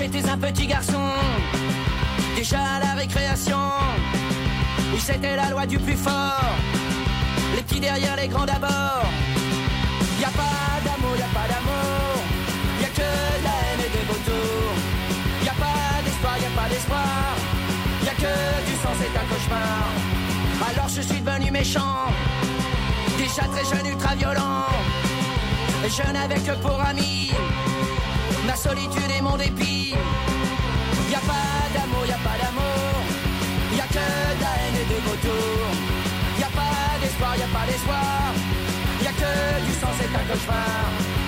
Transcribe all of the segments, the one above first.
j'étais un petit garçon, déjà à la récréation, où c'était la loi du plus fort, les petits derrière les grands d'abord. C'est un cauchemar. Alors je suis devenu méchant, déjà très jeune, ultra violent, et je n'avais que pour ami ma solitude et mon dépit. Y a pas d'amour, y a pas d'amour, y a que de la haine et des vautours. Y a pas d'espoir, y a pas d'espoir, y a que du sang, c'est un cauchemar.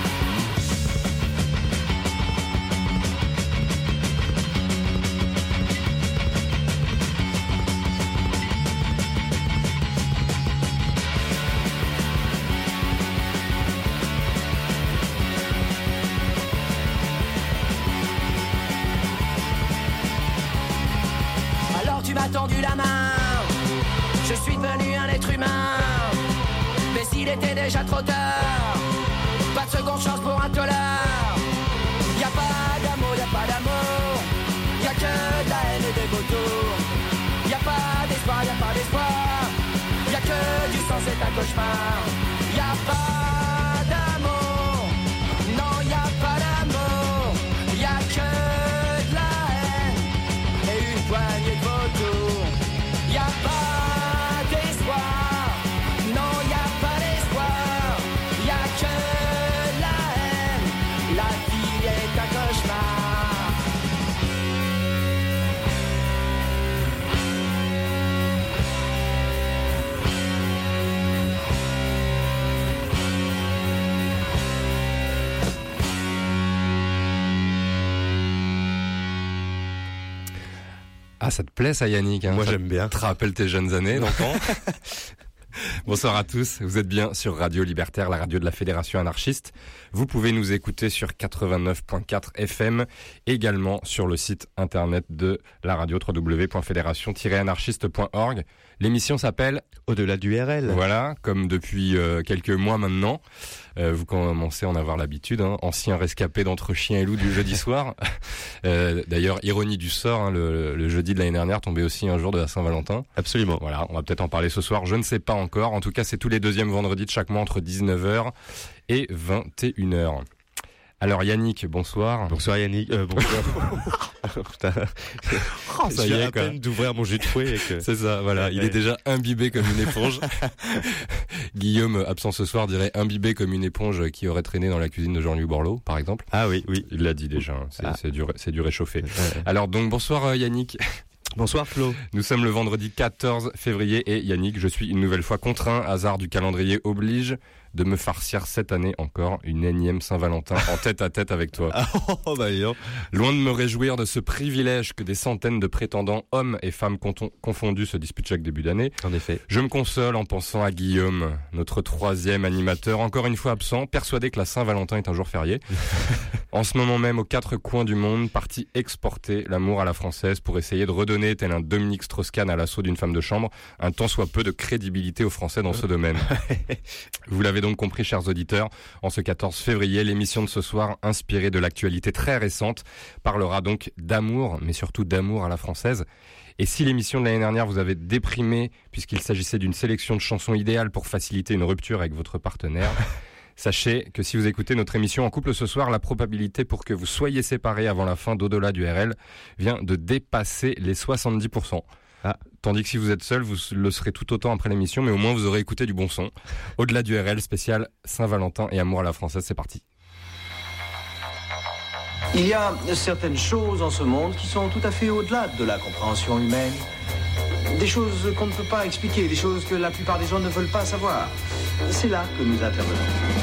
Déjà trop tard, pas de seconde chance pour un tolard. Y a pas d'amour, y a pas d'amour, y a que de la haine et des vautours. Y a pas d'espoir, y a pas d'espoir, y a que du sang, c'est un cauchemar. Ça te plaît ça Yannick hein Moi j'aime bien. te rappelle tes jeunes années d'enfant? Bonsoir à tous, vous êtes bien sur Radio Libertaire, la radio de la Fédération anarchiste. Vous pouvez nous écouter sur 89.4 FM, également sur le site internet de la radio www.fédération-anarchiste.org. L'émission s'appelle Au-delà du RL. Voilà, comme depuis euh, quelques mois maintenant, vous commencez à en avoir l'habitude, hein, ancien rescapé d'entre chien et loup du jeudi soir. Euh, D'ailleurs, ironie du sort, hein, le, le jeudi de l'année dernière tombait aussi un jour de la Saint-Valentin. Absolument. Voilà, on va peut-être en parler ce soir, je ne sais pas encore. En tout cas, c'est tous les deuxièmes vendredis de chaque mois entre 19h et 21h. Alors Yannick, bonsoir. Bonsoir Yannick. Euh, bonsoir. Putain. Oh, ça je y viens est, à quoi. peine d'ouvrir mon jus de fruits et que... C'est ça, voilà. Il Ouais. est déjà imbibé comme une éponge. Guillaume, absent ce soir, dirait imbibé comme une éponge qui aurait traîné dans la cuisine de Jean-Louis Borloo, par exemple. Ah oui, oui. Il l'a dit déjà, hein. c'est Ah. c'est du, ré- c'est du réchauffé. Ouais. Alors donc bonsoir euh, Yannick. Bonsoir Flo. Nous sommes le vendredi 14 février et Yannick, je suis une nouvelle fois contraint, hasard du calendrier oblige, de me farcir cette année encore une énième Saint-Valentin en tête à tête avec toi. Oh bah dis donc. Loin de me réjouir de ce privilège que des centaines de prétendants, hommes et femmes confondus, se disputent chaque début d'année, En effet. je me console en pensant à Guillaume, notre troisième animateur, encore une fois absent, persuadé que la Saint-Valentin est un jour férié. en ce moment même, aux quatre coins du monde, parti exporter l'amour à la française pour essayer de redonner, tel un Dominique Strauss-Kahn à l'assaut d'une femme de chambre, un tant soit peu de crédibilité aux Français dans ce domaine. Vous l'avez donc compris, chers auditeurs, en ce 14 février, l'émission de ce soir, inspirée de l'actualité très récente, parlera donc d'amour, mais surtout d'amour à la française. Et si l'émission de l'année dernière vous avait déprimé, puisqu'il s'agissait d'une sélection de chansons idéales pour faciliter une rupture avec votre partenaire, sachez que si vous écoutez notre émission en couple ce soir, la probabilité pour que vous soyez séparés avant la fin d'au-delà du RL vient de dépasser les 70%. Ah. Tandis que si vous êtes seul, vous le serez tout autant après l'émission, mais au moins vous aurez écouté du bon son. Au-delà du RL spécial Saint-Valentin et amour à la française, c'est parti. Il y a certaines choses en ce monde qui sont tout à fait au-delà de la compréhension humaine. Des choses qu'on ne peut pas expliquer, des choses que la plupart des gens ne veulent pas savoir. C'est là que nous intervenons.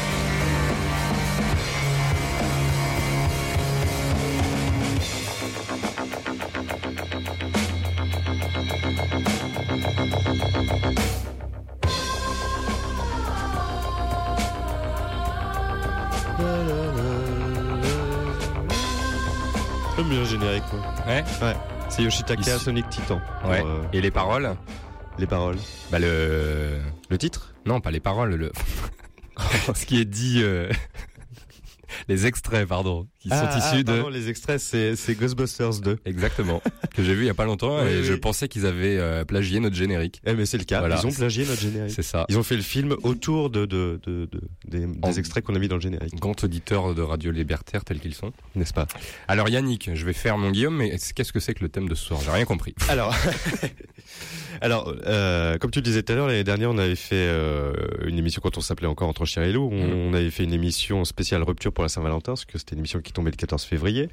Bien générique, moi. Ouais. Ouais. C'est Yoshitaka. Sonic Titan. Ouais. euh, Et les paroles les paroles. Bah le. Le titre? Non, pas les paroles, le. Ce qui est dit. euh, Les extraits, pardon, qui sont Ah, issus ah, de. pardon, les extraits, c'est c'est Ghostbusters 2. Exactement. que j'ai vu il y a pas longtemps Oui, et oui. je pensais qu'ils avaient euh, plagié notre générique. Eh mais c'est le cas. Voilà. Ils ont plagié notre générique. C'est ça. Ils ont fait le film autour de, de, de, de- des, des extraits qu'on a mis dans le générique, Grand auditeur de Radio Libertaire tels qu'ils sont. n'est-ce pas? Alors Yannick, je vais faire mon Guillaume, mais qu'est-ce que c'est que le thème de ce soir? J'ai rien compris. Alors, alors euh, comme tu le disais tout à l'heure, l'année dernière, on avait fait euh, une émission quand on s'appelait encore Entre Chien et Loup. On, on avait fait une émission spéciale rupture pour la Saint-Valentin, parce que c'était une émission qui tombait le 14 février,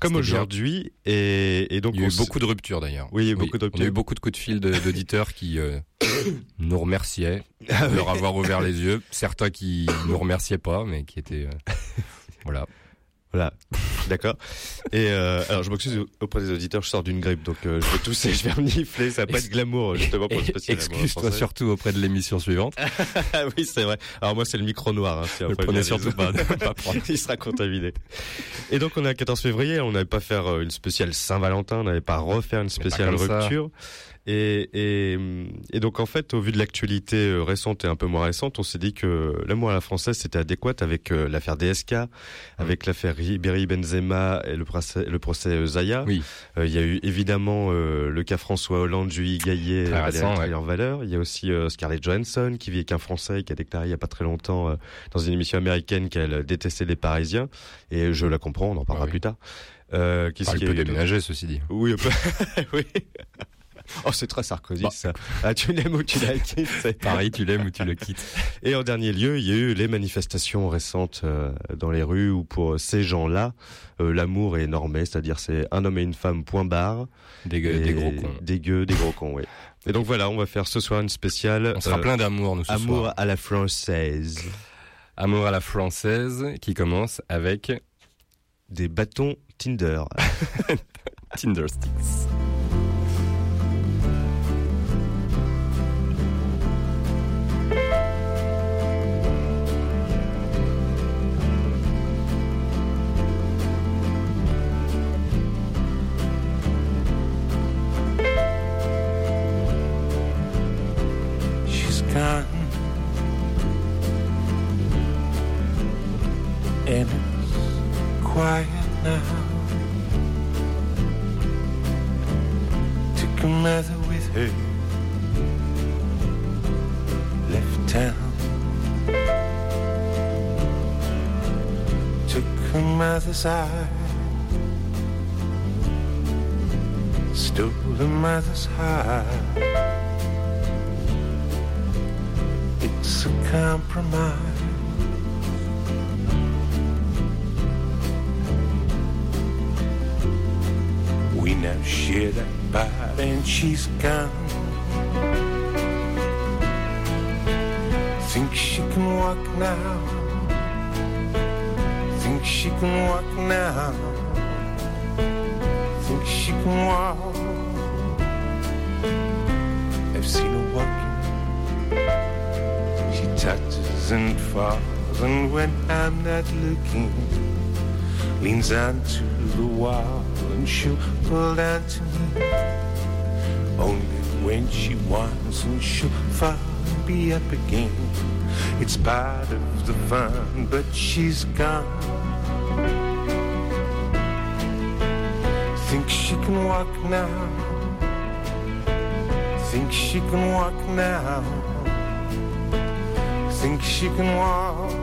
comme aujourd'hui. Et, et donc, Il y a eu beaucoup de ruptures d'ailleurs. Oui, il y a eu beaucoup de On a ruptures. eu beaucoup de coups de fil d'auditeurs qui euh, nous remerciaient Ah de leur avoir ouvert les yeux. Certains qui nous remerciaient pas, mais qui étaient euh, voilà. Voilà, d'accord. Et euh, alors, je m'excuse auprès des auditeurs, je sors d'une grippe, donc euh, je vais tousser, je vais renifler, ça va pas être glamour justement pour le spécial. Excuse-toi surtout auprès de l'émission suivante. Ah oui, c'est vrai. Alors moi, c'est le micro noir. Hein, si le prenez surtout pas, pas prendre. Il sera contaminé. Et donc, on est à 14 février, on n'avait pas faire euh, une spéciale Saint-Valentin, on n'avait pas refaire une spéciale ça. Et, et, et donc, en fait, au vu de l'actualité euh, récente et un peu moins récente, on s'est dit que l'amour à la française, c'était adéquat avec euh, l'affaire DSK, avec l'affaire Ribéry Benzema et le procès, le procès euh, Zaya. Oui. Euh, Il y a eu évidemment euh, le cas François Hollande, Julie Gaillet, Valérie ouais. Trierweiler. Il y a aussi euh, Scarlett Johansson qui vit avec un Français qui a déclaré il y a pas très longtemps dans une émission américaine qu'elle détestait les Parisiens. Et je la comprends, on en parlera oui. plus tard. Euh, qu'est-ce Enfin, il y peut déménager, ceci dit. Oui, un peu. oui. Oh, c'est très Sarkozy, Bah. ça. Ah, tu l'aimes ou tu la quittes. Pareil, tu l'aimes ou tu le quittes. Et en dernier lieu, il y a eu les manifestations récentes euh, dans les rues où pour ces gens-là, euh, l'amour est normé, c'est-à-dire c'est un homme et une femme, point barre. Des, Et des gros cons. Des gueux, des gros cons, oui. Et donc voilà, on va faire ce soir une spéciale On sera euh, plein d'amour, nous, ce amour soir. à la française. Amour à la française, qui commence avec Des bâtons Tinder. Tinder Sticks. outside onto the wall and she'll pull down to me. Only when she wants, and she'll and be up again. It's part of the fun, but she's gone. Think she can walk now. Think she can walk now. Think she can walk.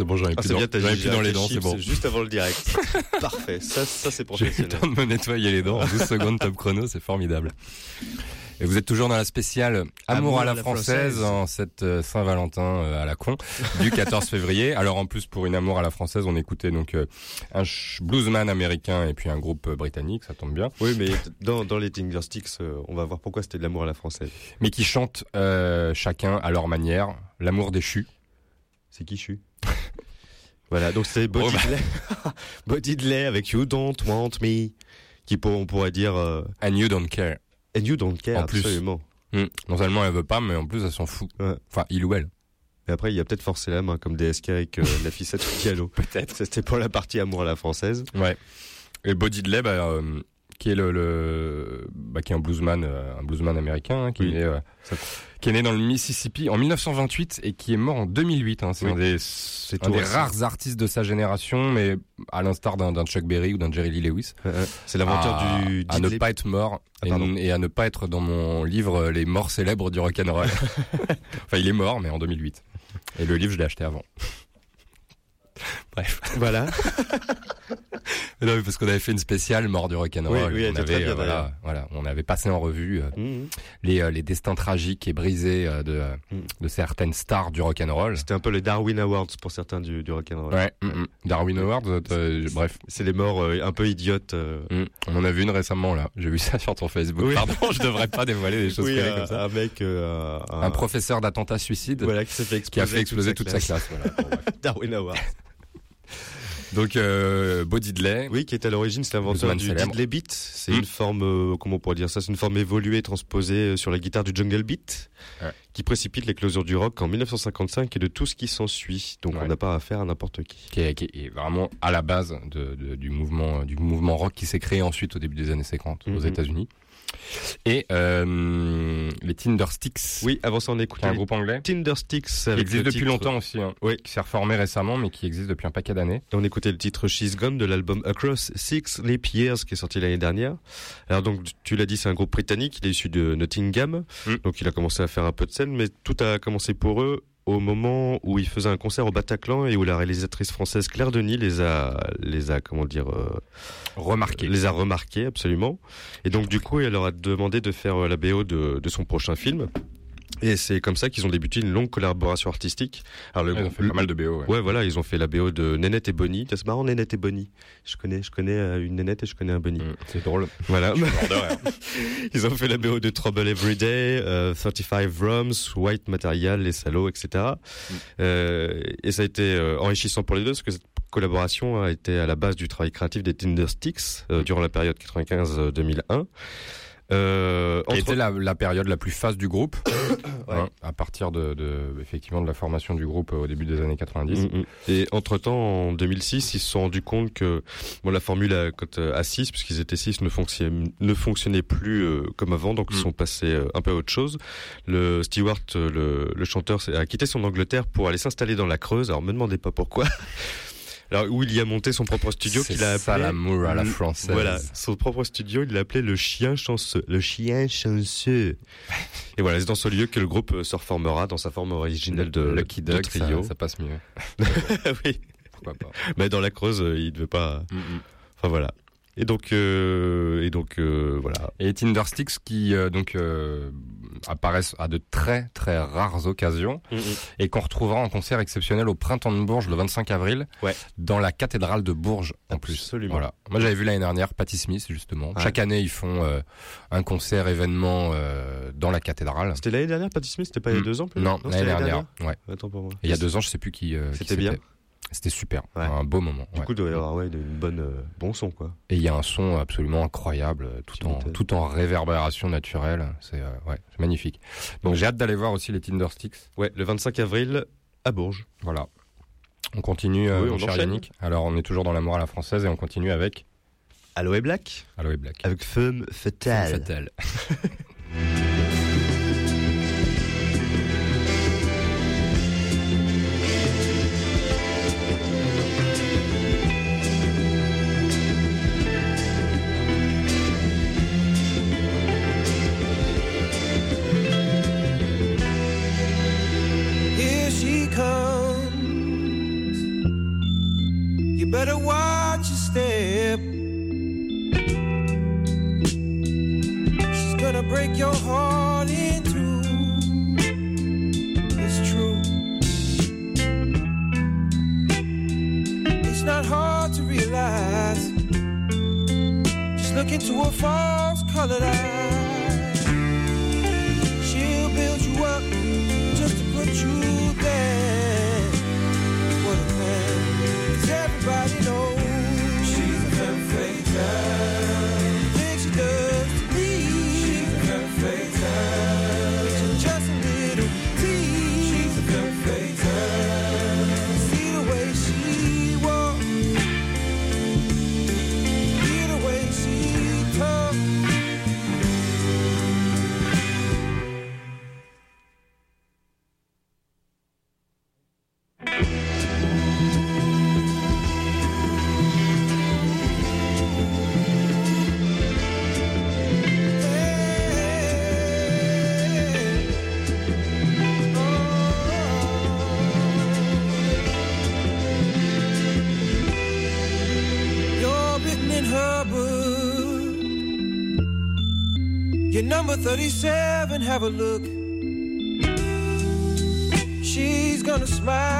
C'est bon, j'en ai Ah, plus, dans, bien, t'as j'en ai j'ai plus dans les dents, c'est bon. Juste avant le direct. Parfait. Ça, ça c'est J'ai eu le professionnel. temps de me nettoyer les dents en 12 secondes top chrono, c'est formidable. Et vous êtes toujours dans la spéciale Amour, à la, française, en cette euh, Saint-Valentin euh, à la con du 14 février. Alors en plus pour une Amour à la française, on écoutait donc euh, un bluesman américain et puis un groupe britannique, ça tombe bien, Oui, mais dans, dans les Tinger Sticks, on va voir pourquoi c'était de l'amour à la française. mais qui chantent euh, chacun à leur manière l'amour déchu. C'est qui suis Voilà, donc c'est Body Oh, bah. Delay. Body Delay avec You Don't Want Me. Qui pour, on pourrait dire euh, And you don't care. And You Don't Care, En plus. absolument. Hmm. Non seulement elle veut pas, mais en plus elle s'en fout. Ouais. Enfin, il ou elle. Et après, il y a peut-être forcé la main comme DSK avec euh, la ficette dialogue. Peut-être. C'était pour la partie amour à la française. Ouais. Et Body Delay, bah, euh, qui est le, le bah, qui est un bluesman, euh, un bluesman américain, hein, qui, Oui. est, né, euh, qui est né dans le Mississippi en 1928 et qui est mort en 2008. Hein. C'est Oui. un des, C'est un des rares artistes de sa génération, mais à l'instar d'un d'un Chuck Berry ou d'un Jerry Lee Lewis. Ouais. C'est l'aventure à, du à ne pas être mort Ah, et, et à ne pas être dans mon livre euh, Les morts célèbres du rock'n'roll. enfin, il est mort, mais en 2008. Et le livre, je l'ai acheté avant. Bref. Voilà. Non, mais parce qu'on avait fait une spéciale mort du rock'n'roll. Oui, oui, on avait, bien, euh, voilà, voilà, on avait passé en revue euh, Mhm. les, euh, les destins tragiques et brisés de, euh, Mm. de certaines stars du rock'n'roll. C'était un peu les Darwin Awards pour certains du, du rock'n'roll. Ouais. Darwin Awards, bref, C'est les morts un peu idiotes. on en a vu une récemment là. J'ai vu ça sur ton Facebook. Oui. Pardon, je devrais pas dévoiler des choses Oui, privées un, comme ça. un mec, euh, un, Un professeur d'attentat suicide voilà, qui fait a fait exploser toute sa classe. Darwin Awards. Donc, euh, Bo Diddley, Oui, qui est à l'origine, c'est l'inventeur du diddley beat. C'est Mm. une forme, euh, comment on pourrait dire ça, c'est une forme évoluée, transposée euh, sur la guitare du jungle beat, Ouais. qui précipite l'éclosion du rock en 1955 et de tout ce qui s'ensuit. Donc Ouais. on n'a pas affaire à n'importe qui. qui est, qui est vraiment à la base de, de- du mouvement du mouvement rock qui s'est créé ensuite au début des années 50 aux Mhm. États-Unis. Et euh, les Tindersticks, Oui, avant ça on est un groupe anglais Tinder Sticks qui existe depuis titre- longtemps aussi, hein, Oui. qui s'est reformé récemment, mais qui existe depuis un paquet d'années. On écoutait le titre She's Gone de l'album Across Six Leap Years qui est sorti l'année dernière. Alors donc tu l'as dit, c'est un groupe britannique, il est issu de Nottingham, Mm. donc il a commencé à faire un peu de scène, mais tout a commencé pour eux au moment où il faisait un concert au Bataclan et où la réalisatrice française Claire Denis les a, les a, comment dire, euh, Remarqué. les a remarqués absolument. Et donc du coup, elle leur a demandé de faire euh, la BO de, de son prochain film. Et c'est comme ça qu'ils ont débuté une longue collaboration artistique. Alors le Ils ont fait le- pas mal de BO. Ouais. Ouais, voilà, ils ont fait la BO de Nénette et Bonnie. C'est marrant, Nénette et Bonnie. Je connais, je connais euh, une Nénette et je connais un Bonnie. Mm, C'est drôle. Voilà. Rire. ils ont fait la BO de Trouble Everyday, euh, 35 Rums, White Material, Les Salauds, etc. Mm. Euh, et ça a été euh, enrichissant pour les deux parce que cette collaboration a été à la base du travail créatif des Tindersticks euh, durant la période 95-2001. Euh, entre- était la, la période la plus phase du groupe, Ouais. hein, à partir de, de effectivement de la formation du groupe euh, au début des années 90. Mm, mm. Et entre temps, en 2006, ils se sont rendus compte que bon, la formule à, à 6, puisqu'ils étaient 6, ne fonctionnait, ne fonctionnait plus euh, comme avant, donc ils Mm. sont passés euh, un peu à autre chose. Le Stewart, le, le chanteur, a quitté son Angleterre pour aller s'installer dans la Creuse. Alors, me demandez pas pourquoi. Alors, où il y a monté son propre studio qu'il a appelé. l'amour à la française. Voilà, son propre studio, il l'a appelé le chien chanceux. Le chien chanceux. Et voilà, c'est dans ce lieu que le groupe euh, se reformera dans sa forme originelle de, Lucky Dog, trio. Ça, ça passe mieux. oui. Pourquoi pas. Mais dans la Creuse, euh, il devait pas. Mm, mm. Enfin voilà. Et donc, euh, et donc euh, voilà. Et Tindersticks qui euh, donc apparaissent à de très très rares occasions et qu'on retrouvera en concert exceptionnel au printemps de Bourges le 25 avril Ouais. dans la cathédrale de Bourges en plus. Voilà. Moi j'avais vu l'année dernière Patti Smith justement. Chaque année ils font euh, un concert événement euh, dans la cathédrale. C'était l'année dernière, Patti Smith? C'était pas il y a Mm. deux ans, peut-être Non, l'année dernière. Ouais. Attends pour moi. Et il y a deux ans je sais plus qui. euh, qui C'était bien C'était super. Ouais. Un beau moment. Du ouais. coup, il doit y avoir ouais, une bonne euh, bon son quoi. Et il y a un son absolument incroyable, euh, tout en, tout en réverbération naturelle. C'est euh, ouais, magnifique. Donc j'ai hâte d'aller voir aussi les Tindersticks. Ouais, le 25 avril à Bourges. Voilà. On continue, euh, Oui, mon on cher. Yannick. Alors on est toujours dans à la française et on continue avec Aloe Black Aloe Black. avec Femme Fatale. Fatale. 37, have a look. She's gonna smile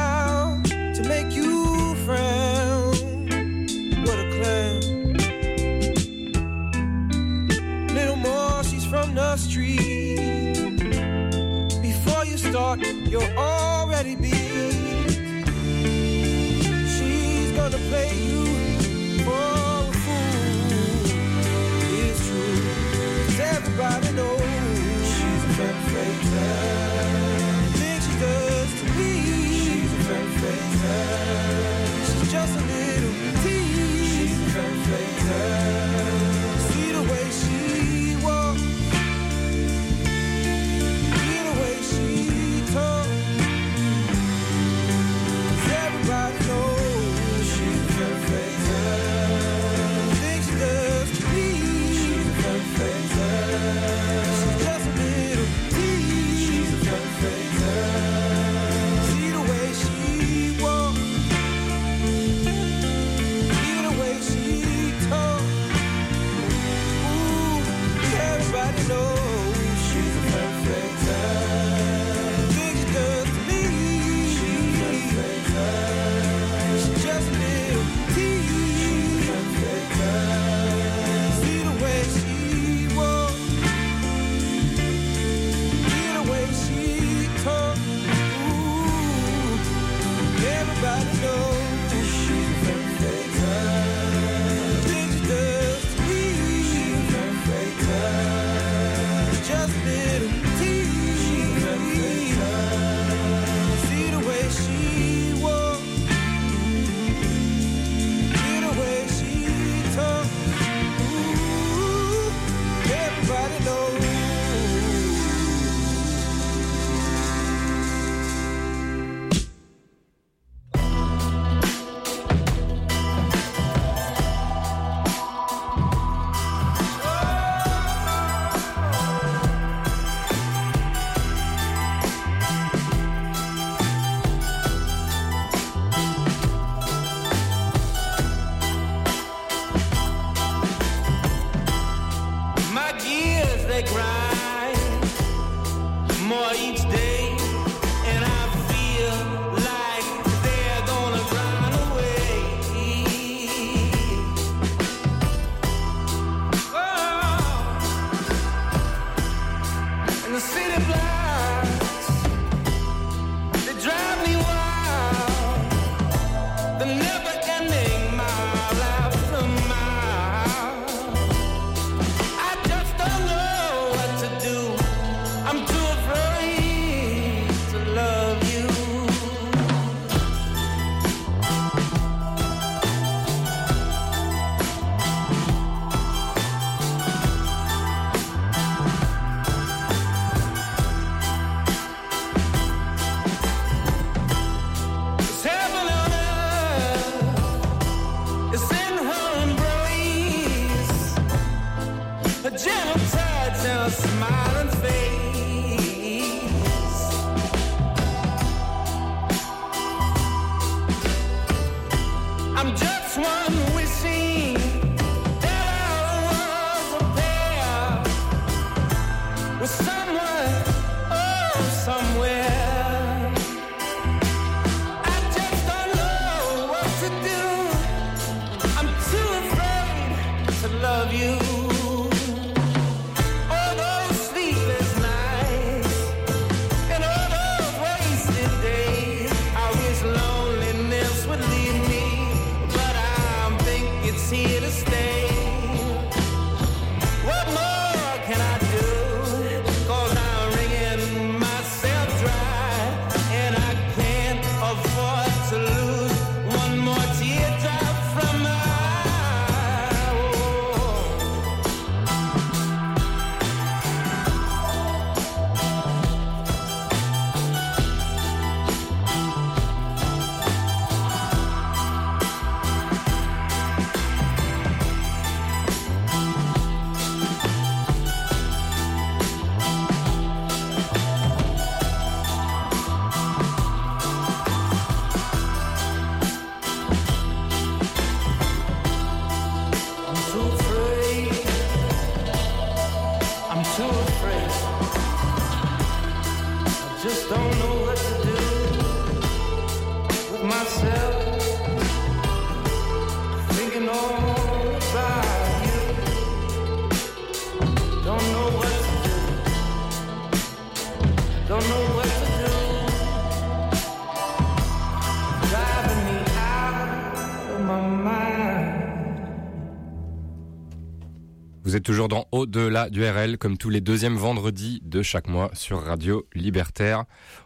Vous êtes toujours dans Au-delà du RL, comme tous les deuxièmes vendredis de chaque mois sur Radio Libertaire.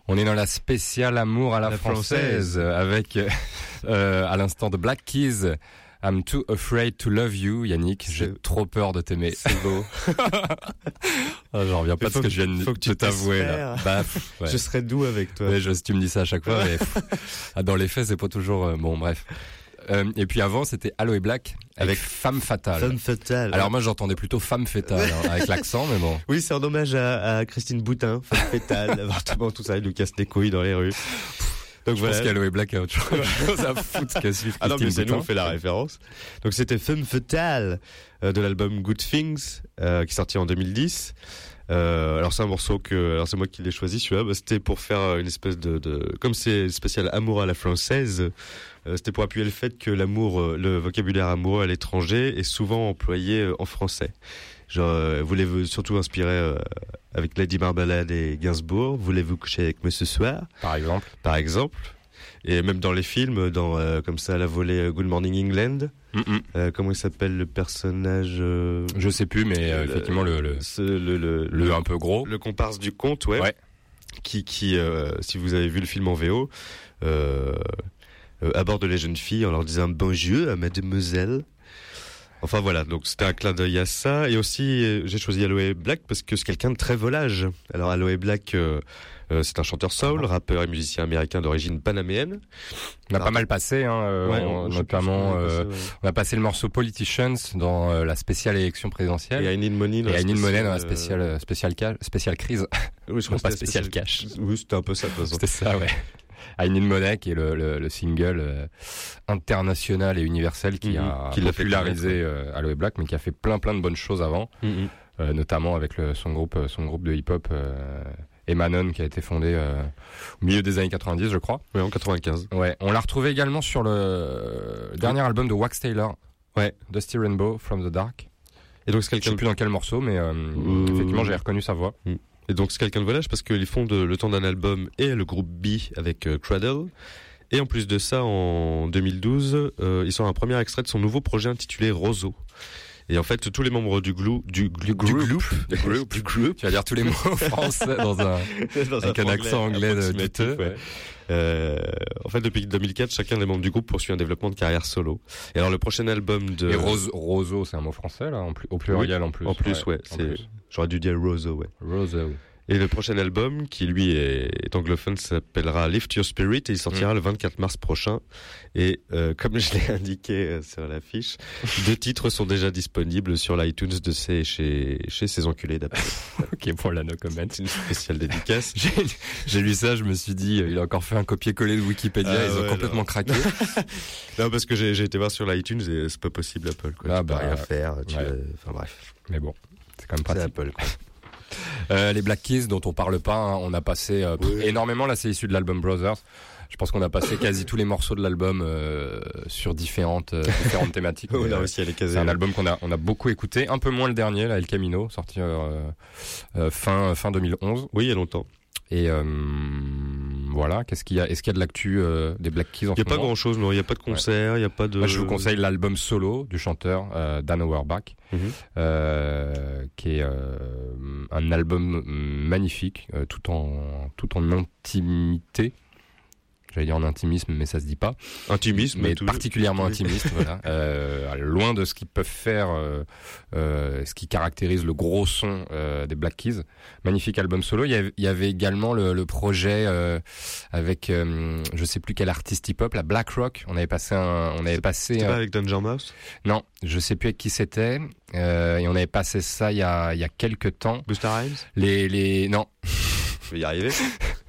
On est dans la spéciale amour à la, La française, française. avec euh, à l'instant de Black Keys. I'm too afraid to love you, Yannick. J'ai trop peur de t'aimer. C'est beau. Ah, J'en reviens pas de ce que que- je viens de t'avouer. Bah, ouais. Je serais doux avec toi. Je, tu me dis ça à chaque fois, mais pff, ah, dans les faits, c'est pas toujours euh, bon. Bref. Euh, et puis avant, c'était Aloe Black avec, Avec Femme Fatale. Femme fatale. Alors moi, j'entendais plutôt Femme Fatale hein, avec l'accent, mais bon. oui, c'est en hommage à, à Christine Boutin, femme fatale, avortement, tout ça, il nous casse les couilles dans les rues. Donc Je voilà. pense qu'Aloe Black a autre chose à foutre qu'à suivre Ah non, mais c'est nous, on fait la référence. Donc c'était Femme Fatale euh, de l'album Good Things euh, qui est sorti en 2010. Euh, alors c'est un morceau que, alors c'est moi qui l'ai choisi celui-là. Bah, c'était pour faire une espèce de, de comme c'est spécial amour à la française. Euh, c'était pour appuyer le fait que l'amour, euh, le vocabulaire amoureux à l'étranger est souvent employé euh, en français. Genre, voulez-vous surtout inspiré euh, avec Lady Marmalade et Gainsbourg? Voulez-vous coucher avec moi ce soir? Par exemple. par exemple. Et même dans les films, dans euh, comme ça la volée Good Morning England, Mm, mm. euh, comment il s'appelle le personnage euh, Je sais plus, mais effectivement, le, le, ce- le, le, le un peu gros. le comparse du conte, ouais, Ouais. qui qui si vous avez vu le film en VO, aborde les jeunes filles en leur disant bonjour à mademoiselle. Enfin voilà, donc c'était un clin d'œil à ça. Et aussi, euh, j'ai choisi Aloe Black parce que c'est quelqu'un de très volage. Alors Aloe Black, euh, euh, c'est un chanteur soul, rappeur et musicien américain d'origine panaméenne. On a pas mal passé, hein, euh, Ouais, on- notamment. ce qu'on a euh, passé, ouais. on a passé le morceau Politicians dans euh, la spéciale élection Et présidentielle. I Need Money. dans Et la Need Money dans la spéciale, spéciale, spéciale, spéciale crise. euh, oui, je crois pas que c'était spécial la cash. Oui, c'était un peu ça de toute façon. C'était ça, ouais. I Need Money, qui est le, le, le single euh, international et universel qui Mhm. a Qui popularisé euh, Aloe Black, mais qui a fait plein plein de bonnes choses avant, Mhm. euh, notamment avec le, son groupe son groupe de hip-hop Emanon, qui a été fondé euh, au milieu des années 90, je crois. Ouais, en 95. Ouais, on l'a retrouvé également sur le dernier album de Wax Taylor. Ouais. Dusty Rainbow from the Dark. Et donc c'est Je sais plus dans quel morceau, mais euh, Euh, effectivement j'ai reconnu sa voix. Et donc c'est quelqu'un de volage parce qu'ils font de, le temps d'un album et le groupe B avec euh, Cradle. Et en plus de ça, en 2012, euh, ils sortent un premier extrait de son nouveau projet intitulé Roseau. Et en fait, tous les membres du, glou, du, du Tu vas dire tous les mots français dans un avec un accent anglais de douteux. ouais. Euh, en fait, depuis 2004, chacun des membres du groupe poursuit un développement de carrière solo. Et alors, le prochain album de... Et rose, roseau, c'est un mot français là, en plus, au pluriel en plus. En plus, ouais. c'est-. J'aurais dû dire Roseau, ouais. Roseau. Et le prochain album, qui lui est, anglophone, s'appellera Lift Your Spirit et il sortira Mm. le 24 mars prochain. Et euh, comme je l'ai indiqué euh, sur l'affiche, deux titres sont déjà disponibles sur l'iTunes de ces, chez, chez ces enculés d'Apple. Ok, pour la no comment. C'est une spéciale dédicace. J'ai lu ça, je me suis dit, euh, il a encore fait un copier-coller de Wikipédia, Ah ils ont complètement non. craqué. non, parce que j'ai été voir sur l'iTunes et c'est pas possible Apple. Quoi. Ah tu peux bah, rien faire. Tu, ouais. Enfin bref, Mais bon, quand même c'est pratique. Apple. Quoi. Euh, les Black Keys dont on parle pas, hein, on a passé euh, Oui. énormément. Là, c'est issu de l'album Brothers. Je pense qu'on a passé quasi tous les morceaux de l'album euh, sur différentes euh, différentes thématiques. On Mais, a réussi à les caser. c'est un album qu'on a on a beaucoup écouté, un peu moins le dernier, là, El Camino, sorti fin fin 2011. Oui, il y a longtemps. Et voilà, qu'est-ce qu'il y a Est-ce qu'il y a de l'actu euh, des Black Keys en Il n'y a pas moment grand chose, non. Il n'y a pas de concert, il n'y a pas de. Moi, je vous conseille l'album solo du chanteur euh, Dan Auerbach, Mhm. euh, qui est euh, un album magnifique, euh, tout en tout en intimité. J'allais dire en intimisme, mais ça se dit pas. Intimisme, mais particulièrement intimiste, voilà. Euh, loin de ce qu'ils peuvent faire, euh, euh, ce qui caractérise le gros son euh, des Black Keys. Magnifique album solo. Il y avait, il y avait également le, le projet euh, avec, euh, je sais plus quel artiste hip-hop, la Black Rock. On avait passé un, on avait passé. Pas avec Danger Mouse non, je sais plus avec qui c'était. Euh, et on avait passé ça il y a, il y a quelques temps. Busta Rhymes? Les, les, non, Je vais y arriver.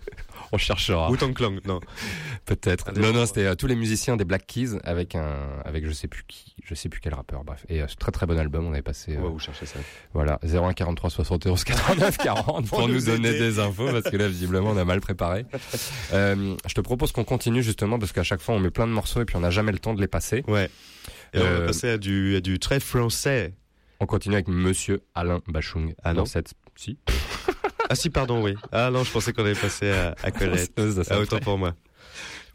on cherchera. Wu-Tang Clan, non. Peut-être. Allez, Non, on non, c'était euh, tous les musiciens des Black Keys avec un, avec je sais plus qui, je sais plus quel rappeur. Bref, et euh, très très bon album. On avait passé, euh, vous chercher ça. voilà, 01 43 71 89 40 pour, nous, donner aider. des infos parce que là visiblement on a mal préparé. euh, je te propose qu'on continue justement parce qu'à chaque fois on met plein de morceaux et puis on n'a jamais le temps de les passer. Ouais. Et on Euh, va passer à du, à du très français. On continue avec Monsieur Alain Bachung Ah dans cette, si. Ah si, pardon, oui. Ah non, je pensais qu'on avait passé à, à Colette. Ça, ça, ça Ah, me autant pour moi.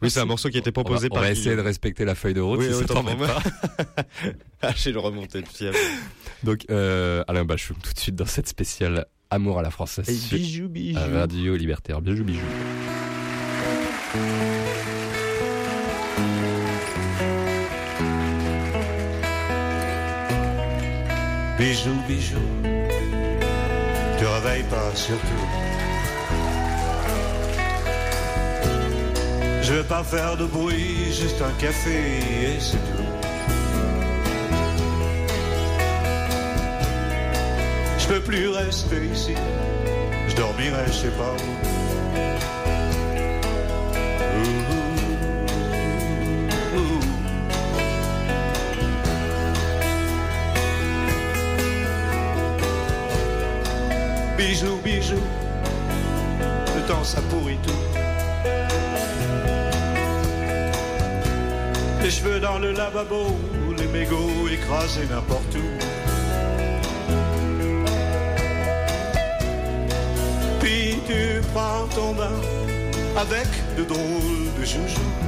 Oui, c'est un morceau qui a été On va, proposé on par. va essayer de respecter la feuille de route Oui, si autant pour moi. pas. Ah, j'ai le remonté de fièvre. Donc, euh, Alain Bachung, tout de suite dans cette spéciale Amour à la française. sur bijou, bijou. Radio Libertaire. Bijou, bijou. Bijou, bijou, te réveille pas surtout. Je vais pas faire de bruit, juste un café et c'est tout. Je peux plus rester ici, je dormirai je sais pas où. Bijou, bijou, le temps ça pourrit tout. Les cheveux dans le lavabo, les mégots écrasés n'importe où. Puis tu prends ton bain avec de drôles de joujoux.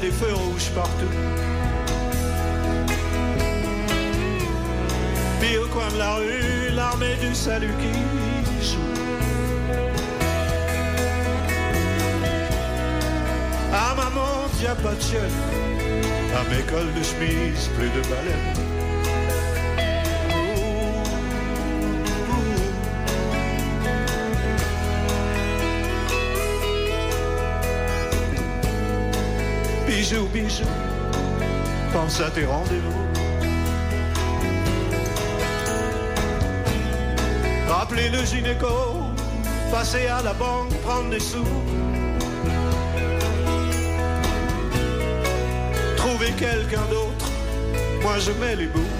Des feux rouges partout. Puis au coin de la rue, l'armée du salut qui joue. À ma montre, pas de chef. À mes cols de chemise, plus de baleines. Bijou, bijou, pense à tes rendez-vous. Rappelez le gynéco, passer à la banque, prendre des sous. Trouver quelqu'un d'autre, moi je mets les bouts.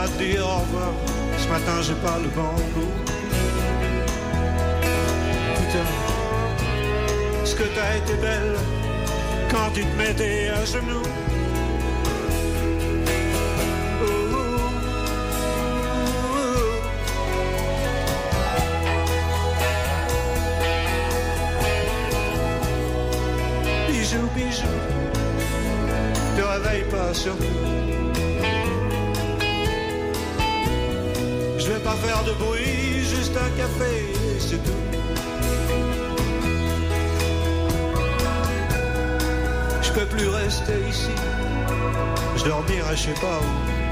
Pas au revoir. Ce matin, j'ai pas le bon goût. Putain, ce que t'as été belle quand tu te mettais à genoux. Bijou, bijou, te réveille pas surtout. C'est tout. Je peux plus rester ici, je dormirai je sais pas où.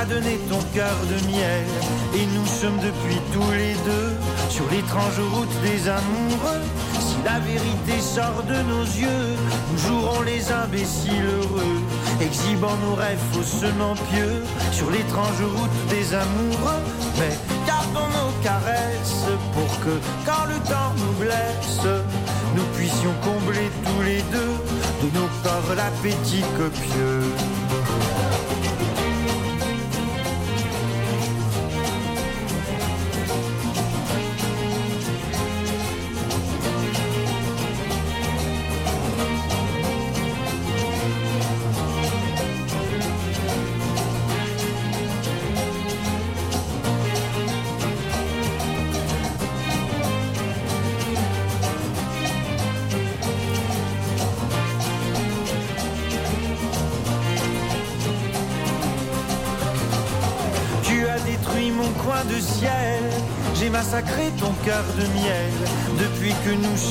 M'as donné ton cœur de miel, et nous sommes depuis tous les deux sur l'étrange route des amoureux. Si la vérité sort de nos yeux, nous jouerons les imbéciles heureux, exhibant nos rêves faussement pieux sur l'étrange route des amoureux. Mais gardons nos caresses pour que, quand le temps nous blesse, nous puissions combler tous les deux de nos corps l'appétit copieux.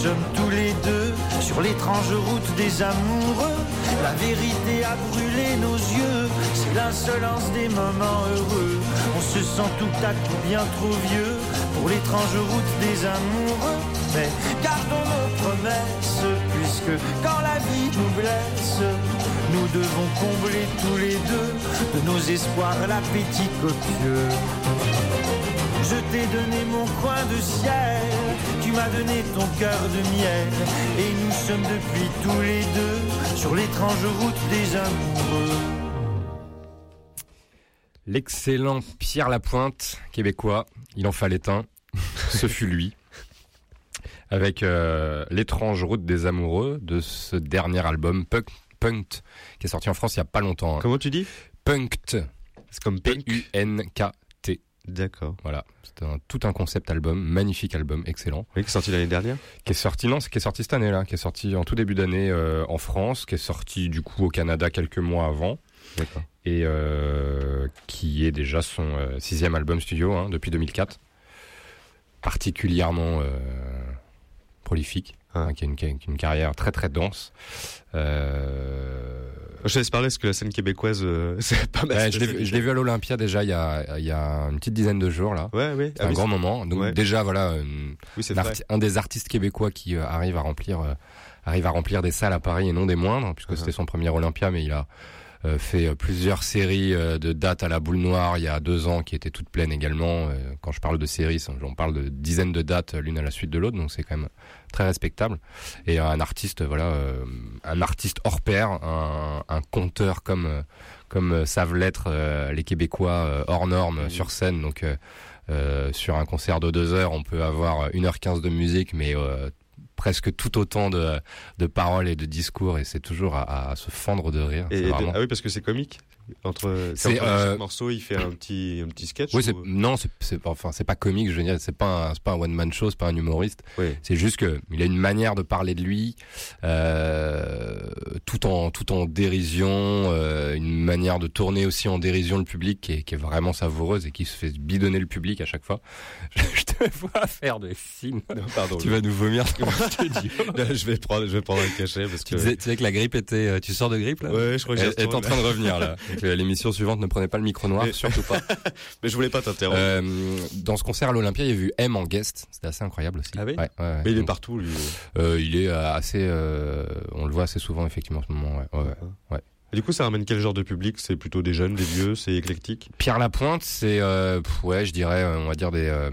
Sommes tous les deux sur l'étrange route des amoureux, la vérité a brûlé nos yeux, c'est l'insolence des moments heureux. On se sent tout à coup bien trop vieux pour l'étrange route des amoureux. Mais gardons nos promesses, puisque quand la vie nous blesse, nous devons combler tous les deux de nos espoirs l'appétit copieux. Je t'ai donné mon coin de ciel, m'as donné ton cœur de miel, et nous sommes depuis tous les deux sur l'étrange route des amoureux. L'excellent Pierre Lapointe, québécois, il en fallait un. Ce fut lui. Avec euh, l'étrange route des amoureux de ce dernier album, Punk, Punkt, qui est sorti en France il y a pas longtemps. hein. Comment tu dis? Punkt. C'est comme punk? D'accord. Voilà. C'est un, tout un concept album, magnifique album, excellent. Oui, qui est sorti l'année dernière. Qui est sorti, non, c'est qui est sorti cette année-là, qui est sorti en tout début d'année euh, en France, qui est sorti du coup au Canada quelques mois avant. D'accord. Et euh, qui est déjà son euh, sixième album studio hein, depuis 2004. Particulièrement prolifique, Ah. hein, qui a une, qui a une carrière très très dense. Euh, Je te laisse parler parce que la scène québécoise, euh, c'est pas mal. ouais, je l'ai vu- à l'Olympia déjà il y, a, il y a une petite dizaine de jours là. Ouais, ouais. C'est Ah un oui, grand moment. Donc Ouais. déjà voilà, euh, Oui, un, des artistes québécois qui euh, arrive à remplir euh, arrive à remplir des salles à Paris et non des moindres puisque Uh-huh. c'était son premier Olympia mais il a euh, fait plusieurs séries de dates à la boule noire il y a deux ans qui étaient toutes pleines également Euh, quand je parle de séries on parle de dizaines de dates l'une à la suite de l'autre donc c'est quand même très respectable et euh, un artiste voilà euh, un artiste hors pair un, un conteur comme euh, comme savent l'être les Québécois hors normes Mhm. sur scène donc euh, sur un concert de deux heures, on peut avoir 1h15 de musique, mais euh, presque tout autant de, de paroles et de discours, et c'est toujours à, à se fendre de rire. Et, c'est et- vraiment- ah oui, parce que c'est comique. Entre, C'est, euh, morceau, il fait un petit, un petit sketch. Oui, c'est, ou- non, c'est, enfin, c'est pas comique, je veux dire, c'est pas un, c'est pas un one man show, c'est pas un humoriste. Oui. C'est juste que il a une manière de parler de lui, euh, tout en, tout en dérision, euh, une manière de tourner aussi en dérision le public qui est, qui est vraiment savoureuse et qui se fait bidonner le public à chaque fois. Vois faire des signes. Non, pardon. Tu vas nous vomir dans le studio. je vais prendre, je vais prendre un cachet parce Tu que. disais, tu sais que la grippe était. euh, Tu sors de grippe là Ouais, je crois que Elle j'y est en train de revenir là. Euh, L'émission suivante ne prenez pas le micro noir, Mais- surtout pas. Mais je voulais pas t'interrompre. Euh, dans ce concert à l'Olympia, il y a vu M en guest. C'était assez incroyable aussi. Ah oui ouais, ouais, ouais. Mais il est partout, lui. euh, il est assez. euh, on le voit assez souvent effectivement en ce moment. Ouais, ouais, ouais. Et du coup, ça ramène quel genre de public? C'est plutôt des jeunes, des vieux, c'est éclectique? Pierre Lapointe, c'est euh, ouais, je dirais, on va dire des. euh,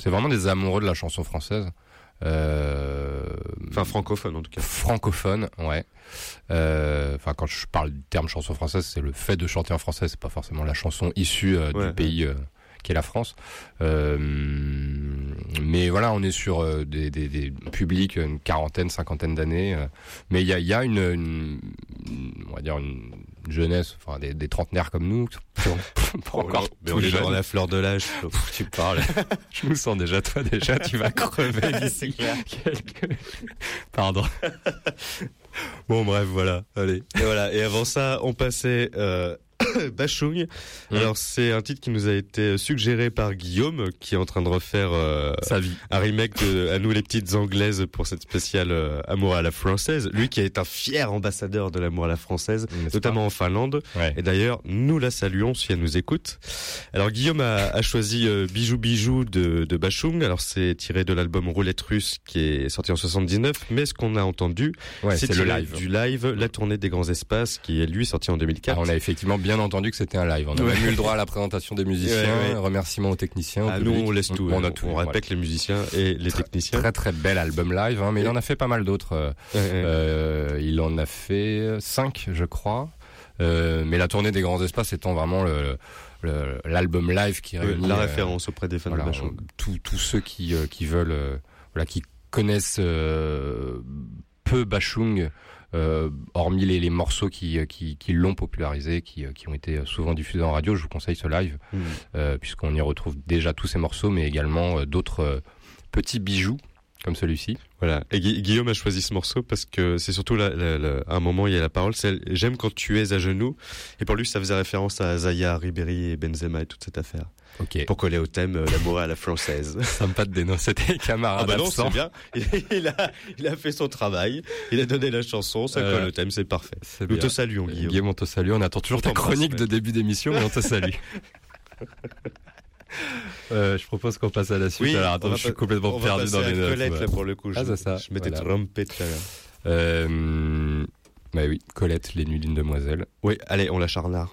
c'est vraiment des amoureux de la chanson française. Euh, Enfin, francophone en tout cas. francophone, ouais. Euh, Enfin, quand je parle du terme chanson française, c'est le fait de chanter en français, c'est pas forcément la chanson issue euh, Ouais. du pays qui est la France. Mais voilà, on est sur des, des, des publics une quarantaine, cinquantaine d'années. mais il y a, il y a une, une- une- on va dire une jeunesse, enfin des, des trentenaires comme nous, encore mais on est jeunes. dans la fleur de l'âge. Tu parles. je nous sens déjà, toi déjà, tu vas crever d'ici quelques... Pardon. bon, bref, voilà. Allez. Et voilà. Et avant ça, on passait euh, Bachung. Mm. Alors, c'est un titre qui nous a été suggéré par Guillaume, qui est en train de refaire euh, Sa vie. un remake de À nous les petites anglaises pour cette spéciale euh, Amour à la française. Lui qui est un fier ambassadeur de l'amour à la française, notamment en Finlande. Ouais. Et d'ailleurs, nous la saluons si elle nous écoute. Alors Guillaume a, a choisi euh, Bijou Bijou de, de Bachung. Alors c'est tiré de l'album Roulette Russe qui est sorti en 79. Mais ce qu'on a entendu, Ouais, c'est le live. du live, la tournée des grands espaces qui est lui sorti en 2004. Ah, on a effectivement bien entendu que c'était un live. On a Ouais. même eu le droit à la présentation des musiciens, Ouais, ouais. remerciements aux techniciens. au Ah, nous on laisse tout. On, hein. a tout. On les musiciens et les techniciens. Très très bel album live, hein, mais il en a fait pas mal d'autres. euh. Euh, il en a fait cinq, je crois. Euh, mais la tournée des grands espaces étant vraiment le- l'album live qui réunit la référence auprès des fans voilà, de Bachung. on- tous ceux qui qui veulent voilà qui connaissent euh, peu Bachung hormis les, les morceaux qui euh, qui, qui l'ont popularisé qui euh, qui ont été souvent diffusés en radio je vous conseille ce live Mm. euh, puisqu'on y retrouve déjà tous ces morceaux mais également euh, d'autres euh, petits bijoux comme celui-ci Voilà. Et Gui- Guillaume a choisi ce morceau parce que c'est surtout là, à un moment il y a la parole, c'est j'aime quand tu es à genoux. Et pour lui, ça faisait référence à Zaya, Ribéry et Benzema et toute cette affaire. Pour coller au thème euh, l'amour à la française. sympa de dénoncer tes camarades Ah bah non, c'est bien. Il, a, il a fait son travail. Il a donné la chanson, ça Euh, colle au thème, c'est parfait. Nous bien. te saluons, Guillaume. Guillaume, on te salue. On attend toujours ta chronique de début d'émission, mais on te salue. Euh, je propose qu'on passe à la suite. Alors on attends, je suis complètement on perdu dans les notes. Colette, ouais. là, pour le coup. Ah, je, ça, je m'étais voilà. trompé tout à l'heure. Euh, bah oui, Colette, les nuits d'une demoiselle. Oui, allez, on la charnard.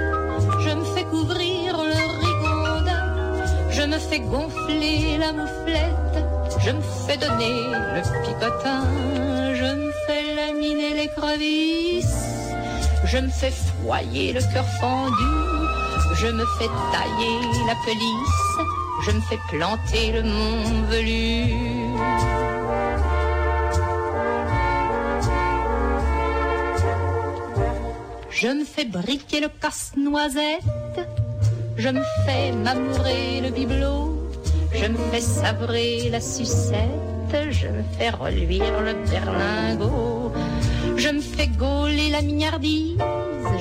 me fais gonfler la mouflette, je me fais donner le picotin, je me fais laminer l'écrevisse, je me fais foyer le cœur fendu, je me fais tailler la pelisse, je me fais planter le mont velu. Je me fais briquer le casse-noisette, je me fais m'amourer le bibelot, je me fais sabrer la sucette, je me fais reluire le berlingot, je me fais gauler la mignardise,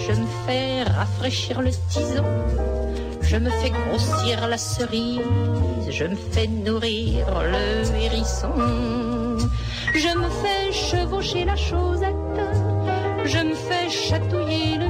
je me fais rafraîchir le tison, je me fais grossir la cerise, je me fais nourrir le hérisson, je me fais chevaucher la chosette, je me fais chatouiller le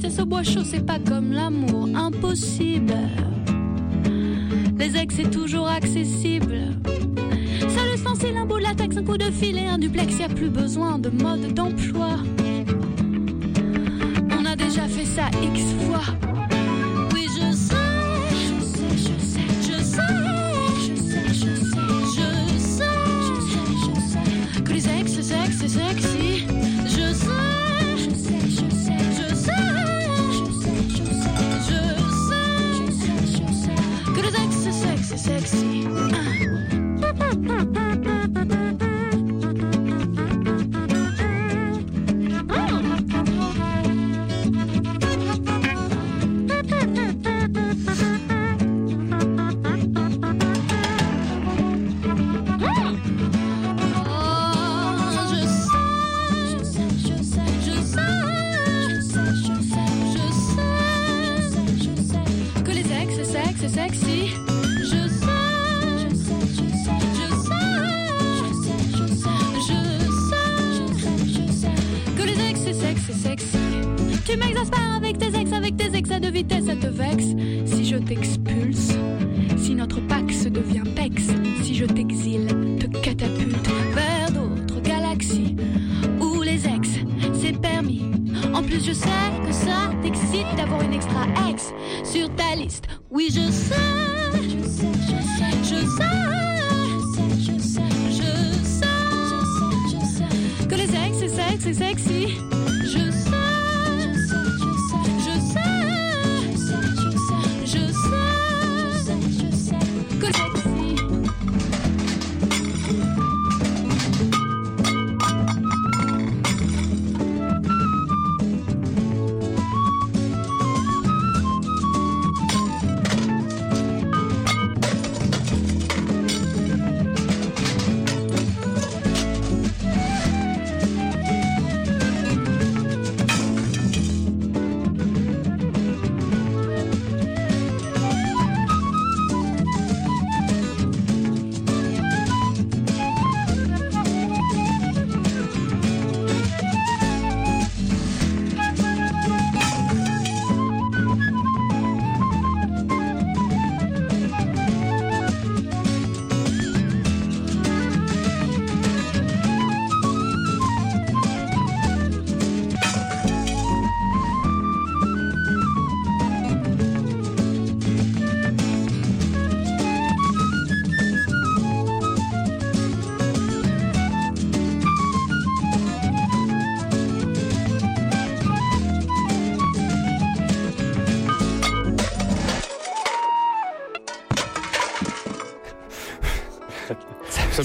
Se boit chaud, c'est pas comme l'amour, impossible. Les ex c'est toujours accessible. Seul ustensile, un bout de latex, un coup de fil et un duplex, y a plus besoin de mode d'emploi. On a déjà fait ça X fois. Tu m'exaspères avec tes ex, avec tes excès de vitesse, ça te vexe. Si je t'expulse, si notre pax devient pex, si je t'exile, te catapulte vers d'autres galaxies où les ex, c'est permis. En plus, je sais que ça t'excite d'avoir une extra ex sur ta liste. Oui, je sais, je sais, je sais, je sais,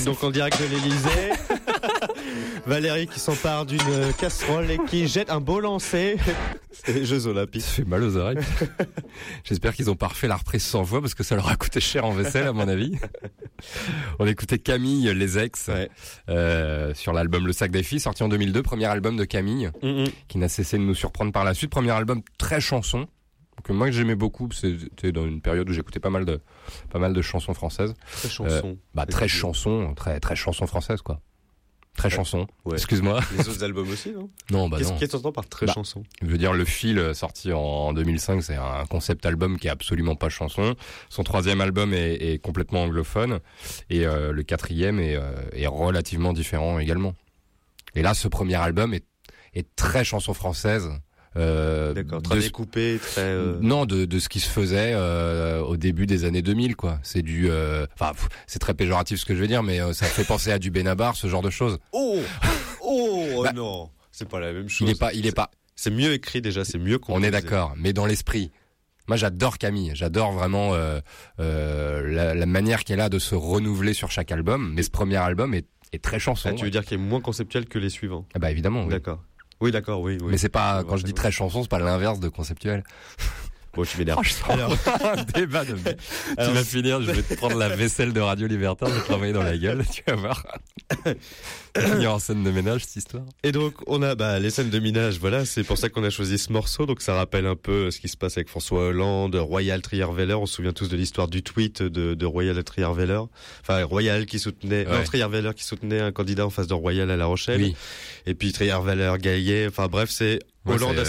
sommes donc en direct de l'Elysée. Valérie qui s'empare d'une casserole et qui jette un beau lancer. C'est les Jeux Olympiques. Ça fait mal aux oreilles. J'espère qu'ils ont pas refait la reprise 100 fois parce que ça leur a coûté cher en vaisselle à mon avis. On écoutait Camille Les Ex euh, sur l'album Le Sac des Filles sorti en 2002, premier album de Camille qui n'a cessé de nous surprendre par la suite. Premier album très chanson que moi que j'aimais beaucoup. C'était dans une période où j'écoutais pas mal de pas mal de chansons françaises. Très. Euh, bah très chanson, très très chanson française quoi. Très chanson. Ouais. Excuse-moi. Les autres albums aussi, non? Non, bah Qu'est-ce que t'entends par très Bah, chanson Je veux dire, le fil euh, sorti en 2005, c'est un concept album qui est absolument pas chanson. Son troisième album est, est complètement anglophone et euh, le quatrième est, euh, est relativement différent également. Et là, ce premier album est, est très chanson française. Euh, D'accord, de très découpé, très. euh, Non, de, de ce qui se faisait euh, au début des années 2000, quoi. C'est du, euh, enfin, c'est très péjoratif ce que je veux dire, mais ça fait penser à du Benabar, ce genre de choses. Oh Oh Bah, non C'est pas la même chose. Il est pas, il est pas. C'est mieux écrit déjà, c'est mieux On est d'accord, mais dans l'esprit. Moi, j'adore Camille. J'adore vraiment la, la manière qu'elle a de se renouveler sur chaque album. Mais ce premier album est, est très chanson. Ah, tu veux dire qu'il est moins conceptuel que les suivants? Ah bah évidemment. Oui. D'accord. Oui, d'accord, oui, oui. Mais c'est pas quand je dis très chanson, c'est pas l'inverse de conceptuel. Bon, tu m'énerves. Oh, je sens Alors- un débat de. Alors, tu vas finir. Je vais te prendre la vaisselle de Radio Libertaire, je vais te l'envoyer dans la gueule. Tu vas voir. Finir en scène de ménage cette histoire. Et donc, on a bah, les scènes de minage, voilà, c'est pour ça qu'on a choisi ce morceau. Donc, ça rappelle un peu ce qui se passe avec François Hollande, Royal Trierweiler. On se souvient tous de l'histoire du tweet de, de Royal Trierweiler. Enfin, Royal qui soutenait, non, Ouais. Trierweiler qui soutenait un candidat en face de Royal à La Rochelle. Oui. Et puis Trierweiler gaillait. Enfin, bref, c'est Ouais, Hollande,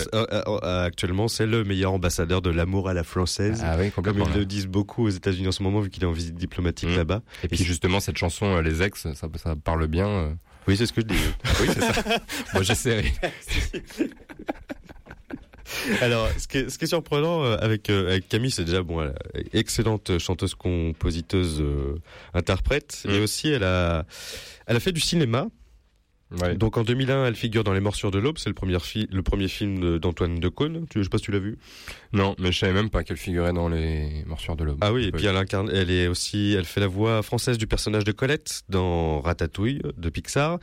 actuellement, c'est le meilleur ambassadeur de l'amour à la française. Ah oui, Comme ils le disent beaucoup aux États-Unis en ce moment, vu qu'il est en visite diplomatique Mm. là-bas. Et puis justement, cette chanson, euh, Les Ex, ça, ça parle bien. euh. Oui, c'est ce que je dis. Oui, c'est ça. Moi, j'essaierai. Alors, ce qui est, ce qui est surprenant euh, avec, euh, avec Camille, c'est déjà bon, elle est excellente chanteuse, compositeuse, euh, interprète, Mm. et aussi elle a, elle a fait du cinéma. Ouais. Donc en 2001, elle figure dans Les Morsures de l'Aube, c'est le premier, fi- le premier film de- d'Antoine Decaune. Je sais pas si tu l'as vu. Non, mais je savais même pas qu'elle figurait dans les morsures de l'aube. Ah oui, et Ouais. puis elle incarne, elle est aussi, elle fait la voix française du personnage de Colette dans Ratatouille de Pixar.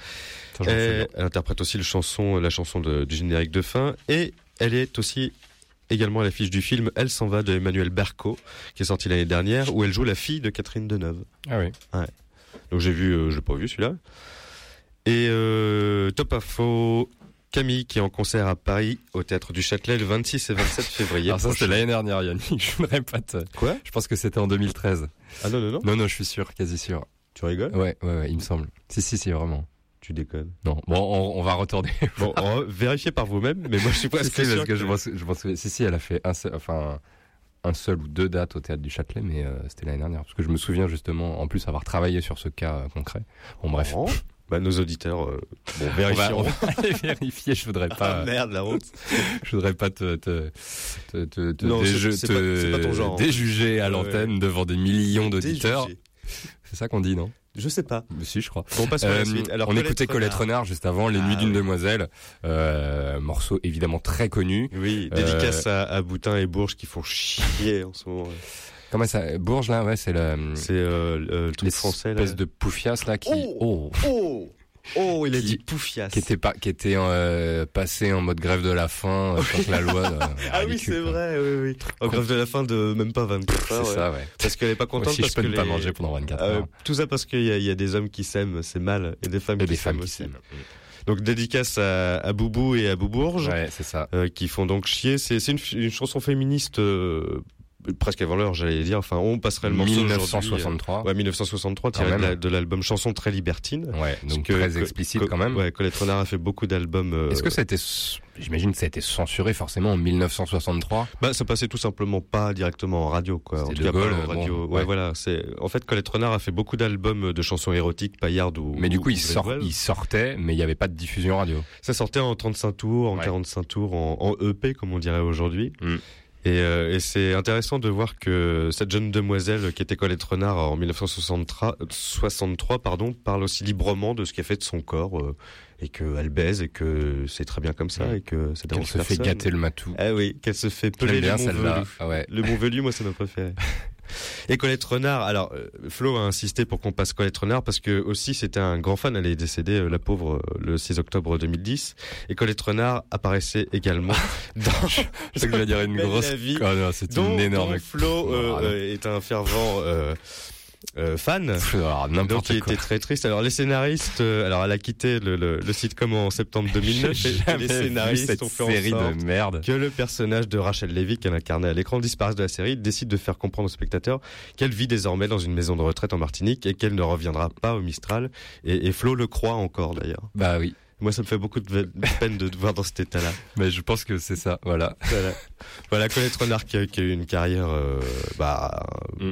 Et elle interprète aussi le chanson, la chanson de- du générique de fin, et elle est aussi également à l'affiche du film Elle s'en va de Emmanuel Berco, qui est sorti l'année dernière, où elle joue la fille de Catherine Deneuve. Ah oui. Donc j'ai vu, euh, j'ai pas vu celui-là. Et euh, top info, Camille qui est en concert à Paris au théâtre du Châtelet le 26 et 27 février. Alors ça, c'était l'année dernière, Yannick. Je voudrais pas te... Quoi? Je pense que c'était en 2013. Ah non non non. Non, non, je suis sûr, quasi sûr. Tu rigoles? Ouais, ouais, ouais, il me semble. Si, si, si, vraiment. Tu déconnes. Non. Bon, on, on va retourner. Bon, on va vérifier par vous-même, mais moi je suis Si, presque si, sûr parce que je. Si, si, elle a fait un seul, enfin, un seul ou deux dates au théâtre du Châtelet, mais euh, c'était l'année dernière. Parce que je me souviens justement, en plus, avoir travaillé sur ce cas euh, concret. Bon, bref. Oh, bah, nos auditeurs, euh, bon, On va, vérifieront. on va aller vérifier, je voudrais pas. Ah merde, la honte. Je voudrais pas te, te, te, te, te Non, te pas- pas ton genre. déjuger à Ouais. l'antenne devant des millions d'auditeurs. C'est ça qu'on dit, non? Je sais pas. Si, je crois. Bon, à Euh. Alors, on écoutait Colette Renard juste avant, Les Ah, Nuits d'une oui. demoiselle, euh, morceau évidemment très connu. Oui, Euh, dédicace à, à Boutin et Bourges qui font chier en ce moment. Comment ça Bourges là, ouais, c'est le, C'est euh, le, truc les français de poufias là qui, Oh Oh Oh, il a Qui- dit poufias. qui était pas, qui était euh, passé en mode grève de la faim euh, contre la loi. euh, Ah oui, c'est vrai, oui, oui. En grève de la fin de même pas 24 C'est heures. ouais. ça, ouais. Parce qu'elle est pas contente aussi, parce je peux que ne pas les- manger pendant 24 Euh, heures. tout ça parce qu'il y, a- il y a des hommes qui s'aiment, c'est mal, et des femmes Et qui des s'aiment femmes qui aussi. s'aiment. Donc dédicace à, à Boubou et à Boubourge, Ouais, c'est ça. euh, qui font donc chier. C'est c'est une, une chanson féministe euh, presque avant l'heure, j'allais dire. Enfin, on passerait le morceau aujourd'hui, 1963. euh, Ouais, 1963, Quand tiré de la- de l'album Chanson très libertine. Ouais, donc que- très explicite que- quand même. Ouais, Colette Renard a fait beaucoup d'albums. euh, Est-ce que ça a été, j'imagine que ça a été censuré forcément en 1963 Bah, ça passait tout simplement pas directement en radio, quoi. En C'était tout De cas, pas Gaulle, en radio. bon, ouais, ouais. voilà. C'est en fait Colette Renard a fait beaucoup d'albums de chansons érotiques, paillardes ou. Mais du coup, ou il, sort, Grégoire. il sortait, mais il n'y avait pas de diffusion radio. Ça sortait en 35 tours, en Ouais. 45 tours, en, en EP comme on dirait aujourd'hui. Mm. Et, euh, et c'est intéressant de voir que cette jeune demoiselle qui était Colette Renard en 1963, 63, pardon, parle aussi librement de ce qu'elle fait de son corps euh, et qu'elle baise et que c'est très bien comme ça Mm. et que ça dérange se fait gâter le matou. Ah oui, qu'elle se fait peler bien le celle-là. Mont-Velu. Ah ouais. Le Mont-Velu, moi, c'est ma préférée. Et Colette Renard, alors euh, Flo a insisté pour qu'on passe Colette Renard parce que aussi c'était un grand fan, elle est décédée, euh, la pauvre, euh, le 6 octobre 2010. Et Colette Renard apparaissait également dans... Je sais que je vais dire une grosse. non, c'est une énorme. Flo euh, Ah, euh, est un fervent... euh, euh, fan. Alors, Donc n'importe il quoi. était très triste. Alors les scénaristes, euh, alors elle a quitté le, le, le sitcom en septembre 2009 J'ai et- les scénaristes ont fait série en sorte de merde. que le personnage de Rachel Levy qu'elle incarnait à l'écran disparaisse de la série, décide de faire comprendre aux spectateurs qu'elle vit désormais dans une maison de retraite en Martinique et qu'elle ne reviendra pas au Mistral. Et, et Flo le croit encore d'ailleurs. Bah oui. Moi, ça me fait beaucoup de peine de te voir dans cet état-là. Mais je pense que c'est ça, voilà. Voilà, voilà connaître Renard qui qui a eu une carrière euh, bah, Mm.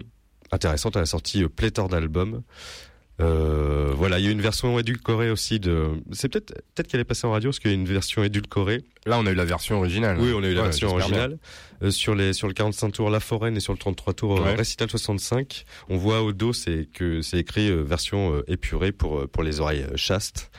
Intéressante. Elle a sorti euh, pléthore d'albums. Euh, voilà, il y a une version édulcorée aussi de. C'est peut-être peut-être qu'elle est passée en radio parce qu'il y a une version édulcorée. Là, on a eu la version originale. Oui, on a eu la Ouais, version originale Euh, sur les sur le 45 tours La Foraine et sur le 33 tours Ouais. Récital 65. On voit au dos c'est que c'est écrit euh, version épurée pour pour les oreilles chastes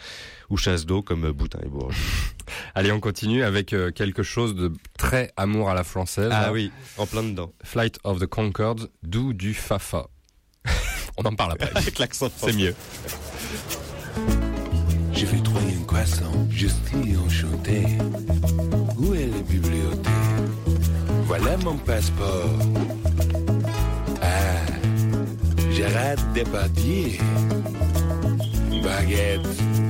ou chasse d'eau comme euh, Boutin et Bourges. Allez, on continue avec euh, quelque chose de très amour à la française. Ah oui, en plein dedans. Flight of the Concorde, d'où du Fafa. on en parle après. Avec l'accent C'est mieux. Je vais trouver un croissant, juste y enchanté. Où est la bibliothèque? Voilà mon passeport. Ah. Ah, ah, ah. Baguette.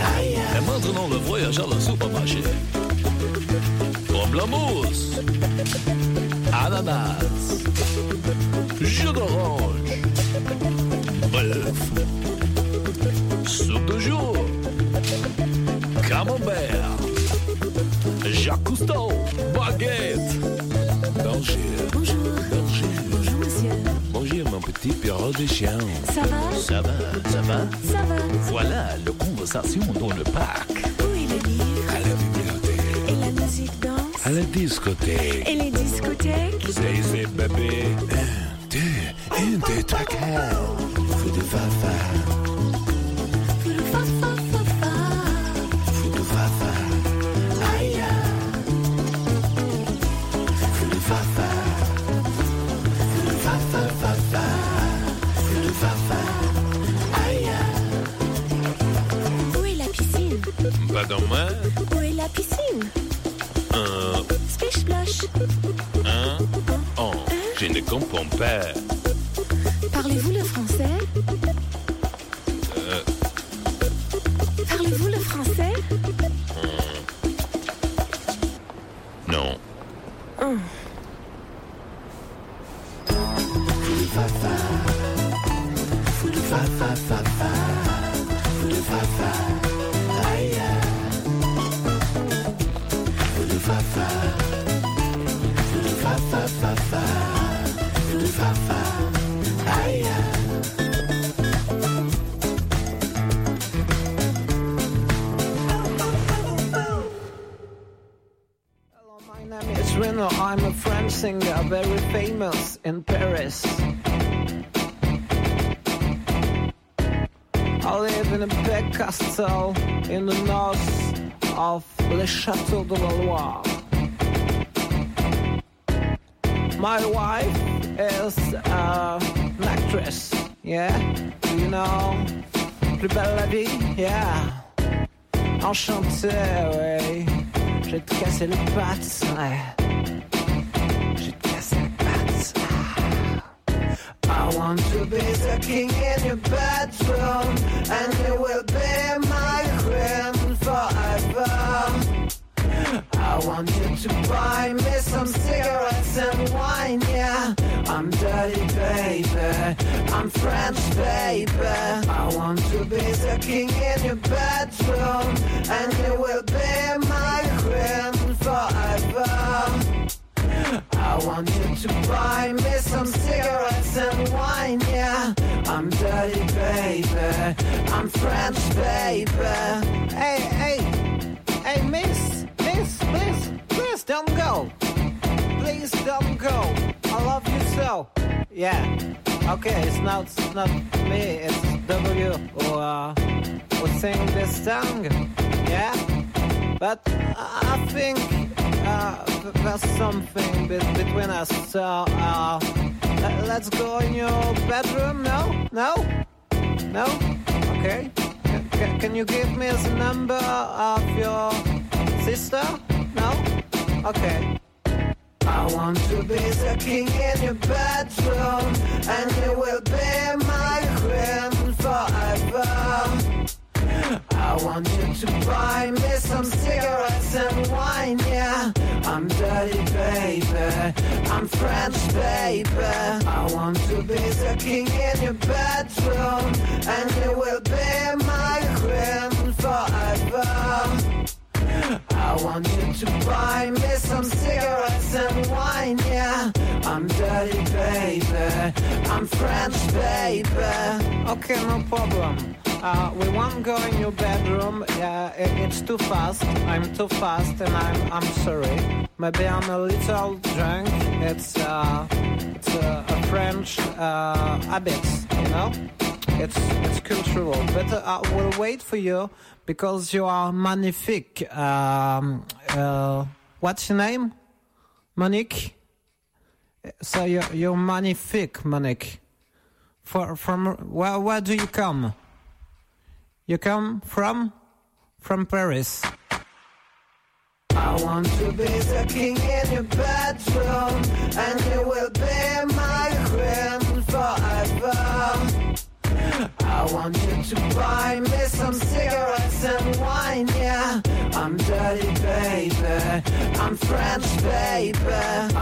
Aïe. Et maintenant, le voyageur au supermarché. Pamplemousse. Ananas. Jus d'orange. Bœuf. Soupe de jour. Camembert. Jacques Cousteau. Baguette. Bonjour. Bonjour. Bonjour. Bonjour, monsieur. Bonjour, mon petit perro de chien. Ça va? Ça va, ça va? Ça va. Voilà la conversation dans le parc. Où est le livre? À la bibliothèque. Et la musique danse? À la discothèque. Et les discothèques? C'est, c'est bébé. Un, deux, un, deux, trois, quatre. Feu de fafa. Feu de fa, fa, fa, fa. Feu de fafa. Aïe. Feu de fafa. Feu de fafa, fafa. Feu de fafa. Aïe. Où est la piscine? Pas dans moi. Où est la piscine? Un, Splish splash. un, un. Je ne comprends pas. Ouais. Je vais te casser les pattes, ouais. Je vais te casser les pattes. I want to be the king in your bedroom, and you will be my queen forever. I want you to buy me some cigarettes and wine, yeah. I'm dirty, baby. I'm French, baby. I want to be the king in your bedroom, and you will be my queen forever. I want you to buy me some cigarettes and wine, yeah. I'm dirty, baby. I'm French, baby. Hey, hey, hey, miss, miss, please, please don't go. Please don't go. I love you so. Yeah. Okay, it's not, it's not me. It's W who, uh, who sing this song. Yeah. But I think uh, there's something be- between us. So, uh, let- let's go in your bedroom. No, no, no. Okay. Can, can you give me the number of your sister? No. Okay. I want to be the king in your bedroom, and you will be my queen forever. I want you to buy me some cigarettes and wine, yeah. I'm dirty, baby. I'm French, baby. I want to be the king in your bedroom, and you will be my queen forever. I want you to buy me some cigarettes and wine, yeah. I'm dirty, baby. I'm French, baby. Okay, no problem. Uh, we won't go in your bedroom. Uh, it, it's too fast. I'm too fast, and I'm I'm sorry. Maybe I'm a little drunk. It's uh, it's a, a French uh, habit, you know. It's it's cultural, but uh, I will wait for you because you are magnifique. Um, uh, what's your name? Monique. So you're you're magnifique, Monique. For from where where do you come? You come from from Paris. I want to be the king in your bedroom, and you will be my queen forever. I want you to buy me some cigarettes and wine, yeah. I'm dirty, baby. I'm French, baby.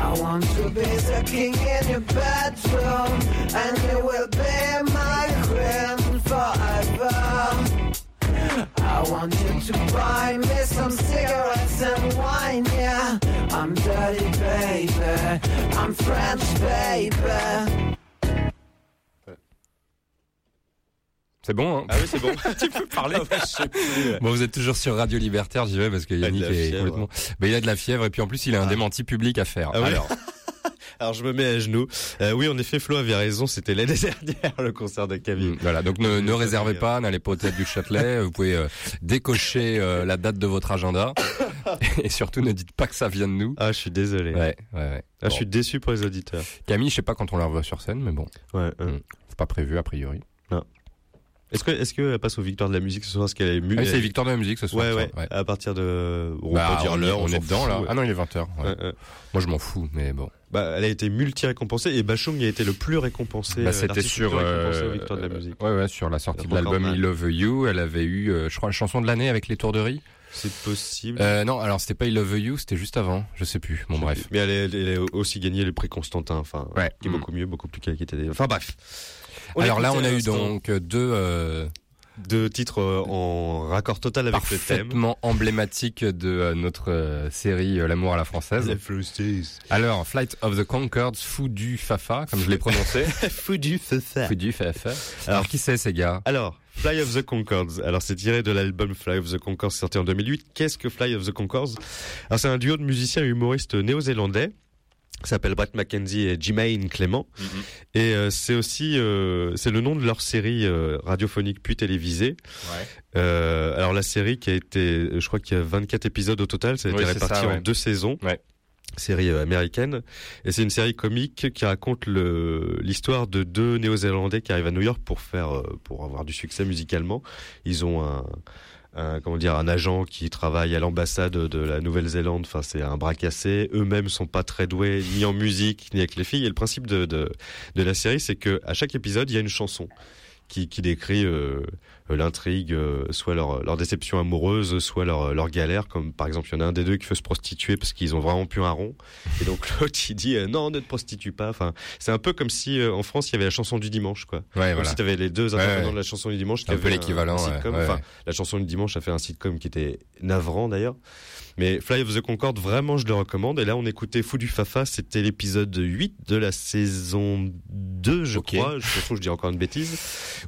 I want to be the king in your bedroom, and you will be my queen forever. I want you to buy me some cigarettes and wine, yeah. I'm dirty, baby. I'm French, baby. C'est bon, hein Ah oui, c'est bon. tu peux parler. Ah ouais. Bon, vous êtes toujours sur Radio Libertaire, j'y vais parce que Yannick est fièvre. complètement. Ben, il a de la fièvre et puis en plus il a un démenti public à faire. Ah oui Alors, Alors je me mets à genoux. Euh, oui, en effet, Flo avait raison. C'était l'année dernière le concert de Camille. mm, voilà. Donc ne, ne réservez pas, n'allez pas au théâtre du Châtelet. Vous pouvez euh, décocher euh, la date de votre agenda et surtout ne dites pas que ça vient de nous. Ah, je suis désolé. Ouais, ouais, ouais. Ah, je suis déçu pour les auditeurs. Camille, je sais pas quand on la revoit sur scène, mais bon, Ouais. euh. Mm. c'est pas prévu a priori. Est-ce que est-ce qu'elle passe aux victoires de la musique ce soir Est-ce qu'elle est mu- Ah oui, c'est les victoires de la musique ce soir. Ouais, ça, ouais, À partir de, on Bah, peut dire on, l'heure, on est dedans là. ouais. Ah non, il est 20h. Ouais, ouais. Moi je m'en fous, mais bon. Bah, elle a été multi-récompensée et Bachung a été le plus récompensé. Bah, euh, c'était sur récompensé euh, aux victoires de la musique. ouais ouais sur la sortie de l'album. I Love You, elle avait eu euh, je crois la chanson de l'année avec les tourderies. C'est possible. Euh, non, alors c'était pas I Love You, c'était juste avant, je sais plus. Bon bref. Mais elle a aussi gagné le prix Constantin, enfin, Ouais. qui est Mm. beaucoup mieux, beaucoup plus qualité. Enfin bref. On alors là on a à eu donc deux euh, deux titres euh, en raccord total avec le thème. parfaitement emblématiques de euh, notre euh, série euh, L'amour à la française. Alors Flight of the Concords, fou du Fafa, comme je l'ai prononcé. Fou du Fafa. Fou du Fafa. Alors qui c'est ces gars? Alors, Fly of the Concords. Alors, c'est tiré de l'album Fly of the Concords sorti en 2008. Qu'est-ce que Fly of the Concords? Alors, c'est un duo de musiciens et humoristes néo-zélandais. S'appelle Brett McKenzie et Jimaine Clément. Et euh, c'est aussi euh, c'est le nom de leur série euh, radiophonique puis télévisée. Alors la série qui a été, je crois qu'il y a 24 épisodes au total, ça a Oui, été réparti ça, ouais. en deux saisons. Ouais. Série américaine. Et c'est une série comique qui raconte l'histoire de deux Néo-Zélandais qui arrivent à New York pour faire pour avoir du succès musicalement. Ils ont un un, comment dire un agent qui travaille à l'ambassade de la Nouvelle-Zélande. Enfin, c'est un bras cassé. Eux-mêmes sont pas très doués ni en musique ni avec les filles. Et le principe de de, la série, c'est que à chaque épisode, il y a une chanson qui, qui décrit euh, l'intrigue, euh, soit leur, leur déception amoureuse, soit leur, leur galère. Comme par exemple, il y en a un des deux qui veut se prostituer parce qu'ils ont vraiment plus un rond. Et donc l'autre, il dit euh, non, ne te prostitue pas. Enfin, c'est un peu comme si euh, en France, il y avait la chanson du dimanche, quoi. Ouais, comme voilà. si tu avais les deux intervenants ouais. de la chanson du dimanche. qui Un peu l'équivalent, Enfin, la chanson du dimanche a fait un sitcom qui était navrant d'ailleurs. Mais Fly of the Concorde, vraiment, je le recommande. Et là, on écoutait Fou du Fafa, c'était l'épisode 8 de la saison 2, je crois. Je que je dis encore une bêtise.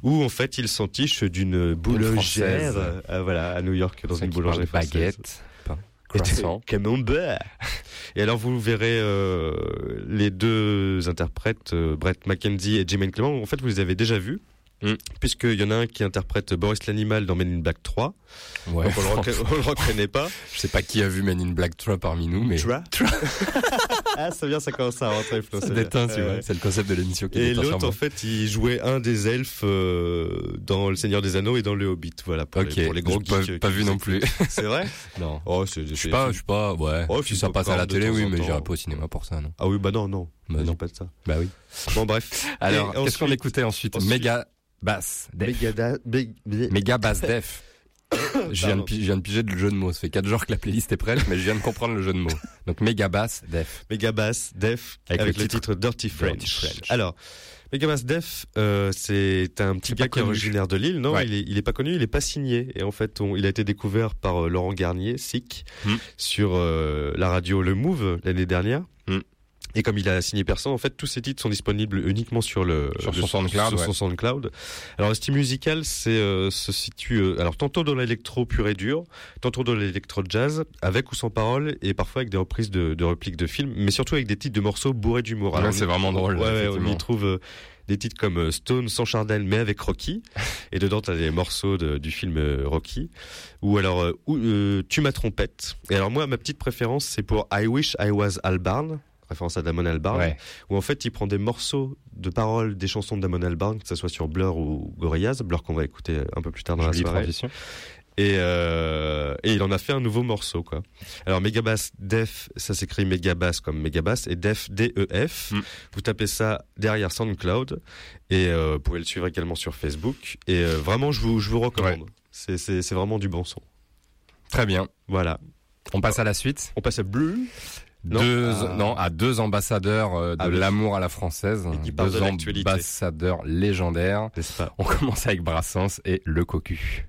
Où, en fait, il s'entiche d'une boulangère, française. euh, voilà, à New York, dans une boulangerie baguette, française. de camembert. Et alors vous verrez euh, les deux interprètes, euh, Brett McKenzie et Jermaine Clément. En fait, vous les avez déjà vus. Mm. Puisqu'il y en a un qui interprète Boris l'animal dans Men in Black 3. Ouais. Donc on le, on le reconnaît pas. Je sais pas qui a vu Men in Black 3 parmi nous, mais. Tra- ah, ça vient, ça commence à rentrer, Flo. C'est bien. C'est le concept de l'émission qui Et l'autre, en fait, il jouait un des elfes euh, dans Le Seigneur des Anneaux et dans Le Hobbit. Voilà, pour, les, pour les gros pas- geeks, euh, pas vu non plus. C'est vrai Non. Oh, c'est, Je sais pas, je sais pas, ouais. Oh, si ça passe à la télé, oui, mais j'irai pas au cinéma pour ça, non. Ah oui, bah non, non. Bah non. pas de ça. Bah oui. Bon, bref. Alors, qu'est-ce qu'on écoutait ensuite? ensuite- Méga Bass Def. Méga Bass Def. Je viens, de, je viens de piger le jeu de mots. Ça fait 4 jours que la playlist est prête, mais je viens de comprendre le jeu de mots. Donc Méga Bass Def. Megabass Def Avec avec, le le titre Dirty French. Dirty French. Alors, Megabass Def, euh, c'est un petit gars qui est originaire de Lille. Non, Ouais. il, est, il est pas connu, il est pas signé. Et en fait, on- il a été découvert par euh, Laurent Garnier, SIC, Hmm. sur euh, la radio Le Move l'année dernière. Et comme il a signé personne, en fait, tous ses titres sont disponibles uniquement sur le Sur son SoundCloud, sur ouais. son SoundCloud. Alors, le style musical, c'est euh, se situe euh, alors tantôt dans l'électro pur et dur, tantôt dans l'électro jazz, avec ou sans parole, et parfois avec des reprises de, de répliques de films, mais surtout avec des titres de morceaux bourrés d'humour. Ouais, c'est vraiment drôle, Ouais, on y trouve euh, des titres comme euh, Stone sans Chardin mais avec Rocky, et dedans t'as des morceaux de- du film euh, Rocky, ou alors ou, Tu ma trompette. Et alors moi, ma petite préférence, c'est pour I Wish I Was Albarn référence à Damon Albarn, Ouais. où en fait il prend des morceaux de paroles des chansons de Damon Albarn, que ce soit sur Blur ou Gorillaz, Blur qu'on va écouter un peu plus tard dans Jolie la soirée. transition. Et, euh, et il en a fait un nouveau morceau, quoi. Alors, Megabass Def, ça s'écrit Megabass comme Megabass, et Def, D-E-F. Mm. Vous tapez ça derrière SoundCloud, et euh, vous pouvez le suivre également sur Facebook. Et euh, vraiment, je vous, je vous recommande. C'est, c'est, c'est vraiment du bon son. Très bien. Voilà. On passe à la suite. On passe à Blue. Non, deux, à- non, à deux ambassadeurs euh, de Ah l'amour à la française. Et qui parlent deux de ambassadeurs légendaires. Pas On commence avec Brassens et Le Cocu.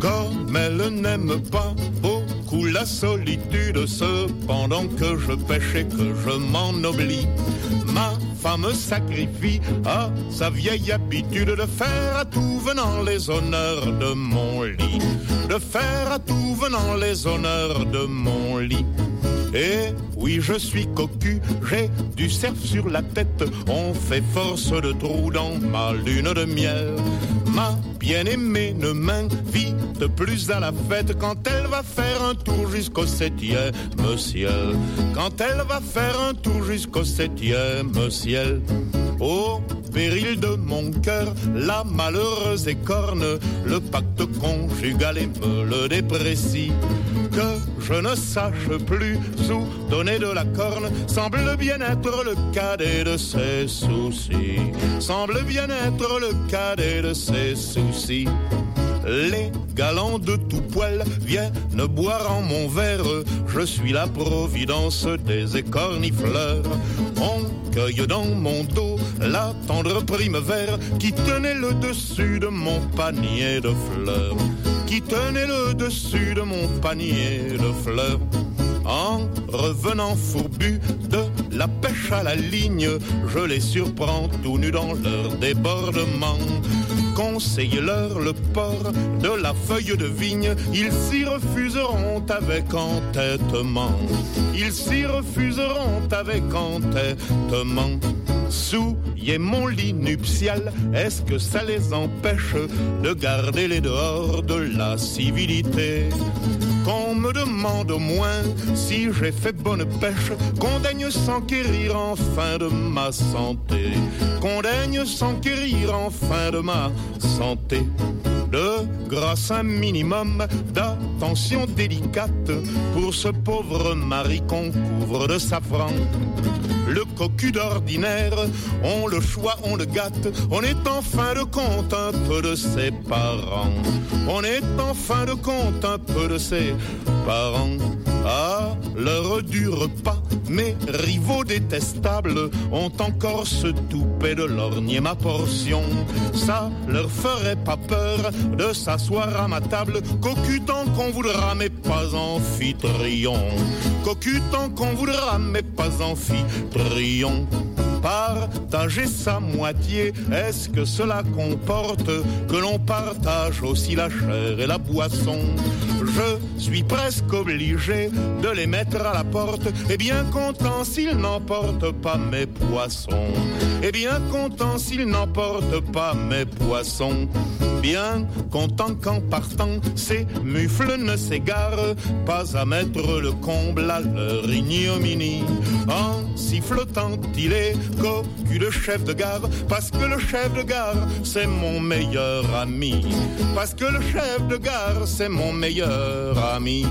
Comme elle n'aime pas la solitude, cependant que je pêche et que je m'en oublie, ma femme sacrifie à sa vieille habitude de faire à tout venant les honneurs de mon lit, de faire à tout venant les honneurs de mon lit. Et oui, je suis cocu, j'ai du cerf sur la tête, on fait force de trous dans ma lune de miel. Ma bien-aimée ne m'invite plus à la fête quand elle va faire un tour jusqu'au septième ciel. Quand elle va faire un tour jusqu'au septième ciel. Au péril de mon cœur, la malheureuse écorne le pacte conjugal et me le déprécie. Que je ne sache plus où donner de la corne semble bien être le cadet de ses soucis. Semble bien être le cadet de ses soucis. Les galants de tout poil viennent boire en mon verre. Je suis la providence des écornifleurs. On cueille dans mon dos la tendre primevère qui tenait le dessus de mon panier de fleurs. Qui tenait le dessus de mon panier de fleurs. En revenant fourbu de la pêche à la ligne, je les surprends tout nus dans leur débordement. Conseillez-leur le port de la feuille de vigne, ils s'y refuseront avec entêtement. Ils s'y refuseront avec entêtement. Souillez mon lit nuptial, est-ce que ça les empêche de garder les dehors de la civilité? Qu'on me demande au moins si j'ai fait bonne pêche, qu'on daigne s'enquérir enfin de ma santé, qu'on daigne s'enquérir enfin de ma santé. De grâce un minimum d'attention délicate pour ce pauvre mari qu'on couvre de safran. Le cocu d'ordinaire, on le choix, on le gâte, on est en fin de compte un peu de ses parents. On est en fin de compte un peu de ses parents. À l'heure du repas, mes rivaux détestables ont encore ce toupet de lorgner ma portion. Ça leur ferait pas peur de s'asseoir à ma table, cocu tant qu'on voudra, mais pas amphitryon. Cocu tant qu'on voudra, mais pas amphitryon. Partager sa moitié, est-ce que cela comporte que l'on partage aussi la chair et la boisson? Je suis presque obligé de les mettre à la porte. Et bien content s'ils n'emportent pas mes poissons. Et bien content s'ils n'emportent pas mes poissons. Bien content qu'en partant, ces mufles ne s'égarent pas à mettre le comble à leur ignominie. En sifflotant, il est cocu le chef de gare, parce que le chef de gare, c'est mon meilleur ami. Parce que le chef de gare, c'est mon meilleur ami.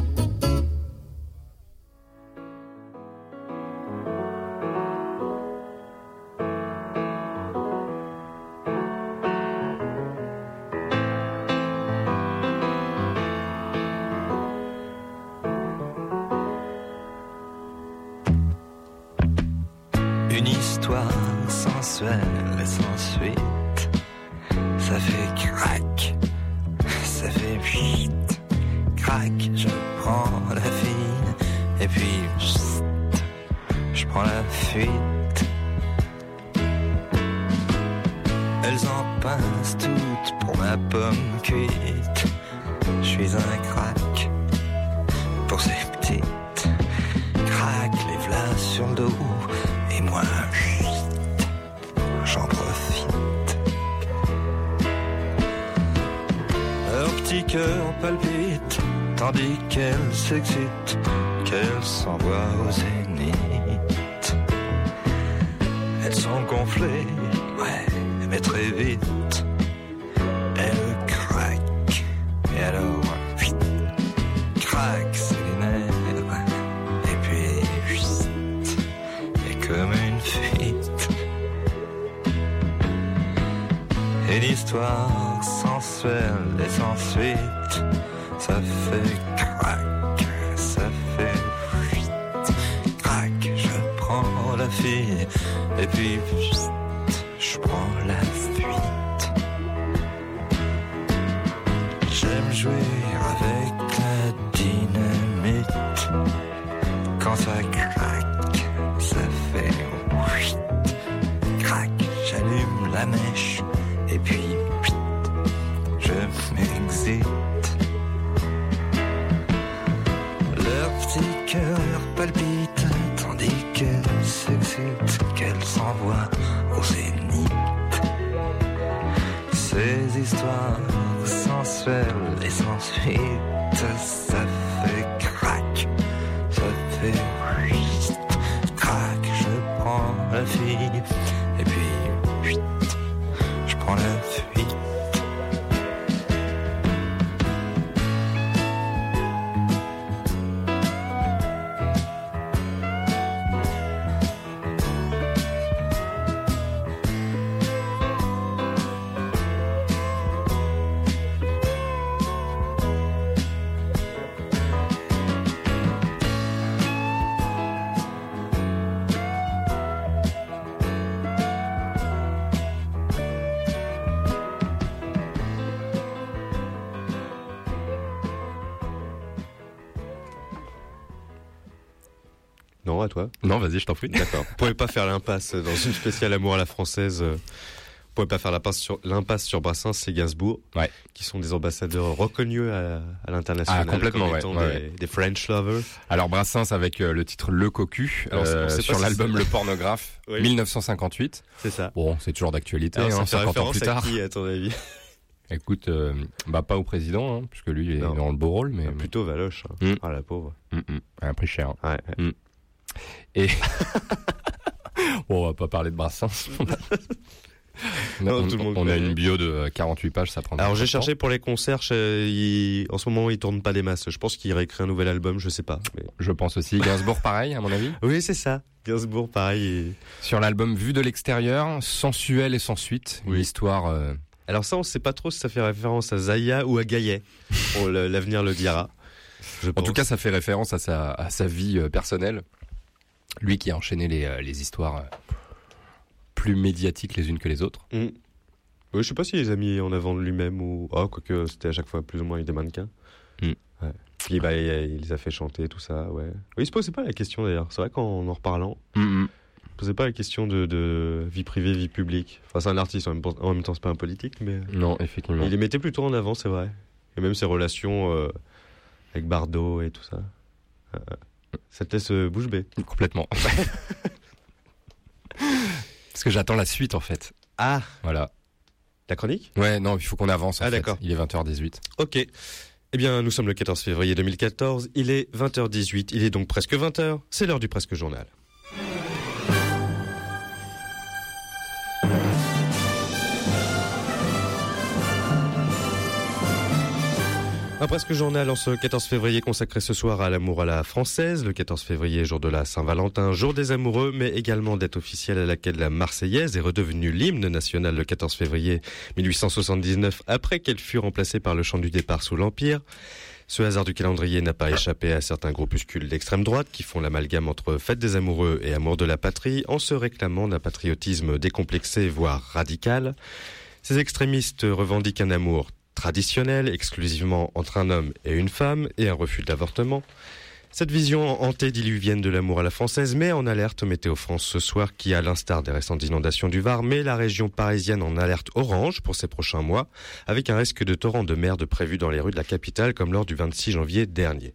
Toi. Non, vas-y, je t'en prie. D'accord. Vous pouvez pas faire l'impasse dans une spéciale amour à la française. euh, Vous pouvez pas faire l'impasse sur l'impasse sur Brassens et Gainsbourg, qui sont des ambassadeurs reconnus à, à l'international. Ah, complètement, ouais, ouais, des, ouais. des French lovers. Alors Brassens avec euh, le titre Le Cocu Alors, euh, sur l'album Le Pornographe Oui. 1958. C'est ça. Bon, c'est toujours d'actualité, hein, fait 50 ans plus à tard. qui, à ton avis? Écoute, euh, bah pas au président, hein, puisque lui il est Non. dans le beau rôle, mais Plutôt Valoche. hein. Mm. Ah, la pauvre. Mm, mm. un prix cher. Ouais. Mm. Et bon, on va pas parler de Brassens. Non, on, tout le monde on a une bio de 48 pages, ça prend. Alors j'ai cherché pour les concerts. je- il- En ce moment, ils tournent pas des masses. Je pense qu'il réécrit un nouvel album. Je sais pas. mais- Je pense aussi. Gainsbourg, pareil, à mon avis? Oui, c'est ça. Gainsbourg, pareil. et- Sur l'album Vue de l'extérieur, sensuel et sans suite, une histoire. euh, Alors ça, on sait pas trop si ça fait référence à Zaya ou à Gaillet. L'avenir le dira. Je En pense. tout cas, ça fait référence à sa, à sa vie euh, personnelle. Lui qui a enchaîné les, euh, les histoires euh, plus médiatiques les unes que les autres. Mm. Ouais, je sais pas s'il les a mis en avant de lui-même ou. Oh, quoique c'était à chaque fois plus ou moins avec des mannequins. Mm. Ouais. Puis bah, il, il les a fait chanter, tout ça, ouais. Oui, il se posait pas la question d'ailleurs. C'est vrai qu'en en reparlant, Mm, mm. il se posait pas la question de, de vie privée, vie publique. Enfin, c'est un artiste en même, temps- en même temps, c'est pas un politique, mais. Non, effectivement. Il les mettait plutôt en avant, c'est vrai. Et même ses relations euh, avec Bardot et tout ça. Ça te laisse euh, bouche bée. Complètement. Parce que j'attends la suite en fait. Ah Voilà. La chronique? Ouais, non, il faut qu'on avance. en Ah, d'accord. Il est 20h18. Ok. Eh bien, nous sommes le 14 février 2014. Il est 20h18. Il est donc presque 20h. C'est l'heure du presque journal. Un presque journal en ce 14 février consacré ce soir à l'amour à la française. Le 14 février, jour de la Saint-Valentin, jour des amoureux, mais également date officielle à laquelle la Marseillaise est redevenue l'hymne national le 14 février 1879 après qu'elle fut remplacée par le chant du départ sous l'Empire. Ce hasard du calendrier n'a pas échappé à certains groupuscules d'extrême droite qui font l'amalgame entre fête des amoureux et amour de la patrie en se réclamant d'un patriotisme décomplexé voire radical. Ces extrémistes revendiquent un amour traditionnel exclusivement entre un homme et une femme et un refus de l'avortement. Cette vision antédiluvienne de l'amour à la française met en alerte Météo France ce soir qui, à l'instar des récentes inondations du Var, met la région parisienne en alerte orange pour ces prochains mois, avec un risque de torrent de merde prévu dans les rues de la capitale comme lors du 26 janvier dernier.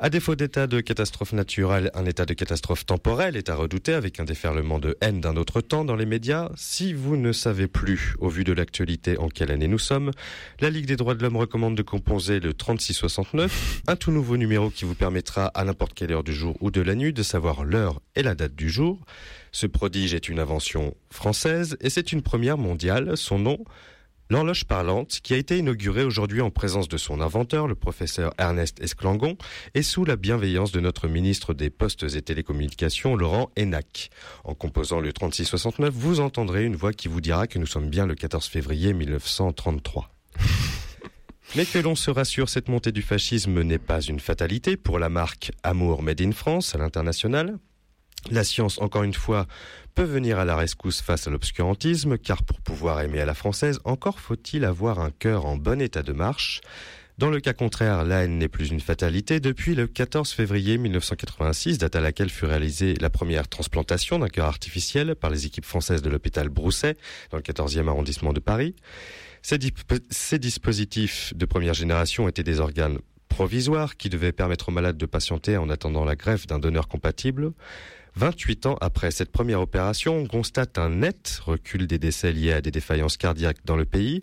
À défaut d'état de catastrophe naturelle, un état de catastrophe temporelle est à redouter avec un déferlement de haine d'un autre temps dans les médias. Si vous ne savez plus, au vu de l'actualité, en quelle année nous sommes, la Ligue des droits de l'homme recommande de composer le 3669, un tout nouveau numéro qui vous permettra à n'importe quelle heure du jour ou de la nuit de savoir l'heure et la date du jour. Ce prodige est une invention française et c'est une première mondiale. Son nom L'horloge parlante, qui a été inaugurée aujourd'hui en présence de son inventeur, le professeur Ernest Esclangon, et sous la bienveillance de notre ministre des Postes et Télécommunications, Laurent Enac. En composant le 3669, vous entendrez une voix qui vous dira que nous sommes bien le 14 février 1933. Mais que l'on se rassure, cette montée du fascisme n'est pas une fatalité pour la marque Amour Made in France à l'international. La science, encore une fois, peut venir à la rescousse face à l'obscurantisme, car pour pouvoir aimer à la française, encore faut-il avoir un cœur en bon état de marche. Dans le cas contraire, la haine n'est plus une fatalité depuis le 14 février 1986, date à laquelle fut réalisée la première transplantation d'un cœur artificiel par les équipes françaises de l'hôpital Brousset, dans le 14e arrondissement de Paris. Ces, dispositifs de première génération étaient des organes provisoires qui devaient permettre aux malades de patienter en attendant la greffe d'un donneur compatible. 28 ans après cette première opération, on constate un net recul des décès liés à des défaillances cardiaques dans le pays.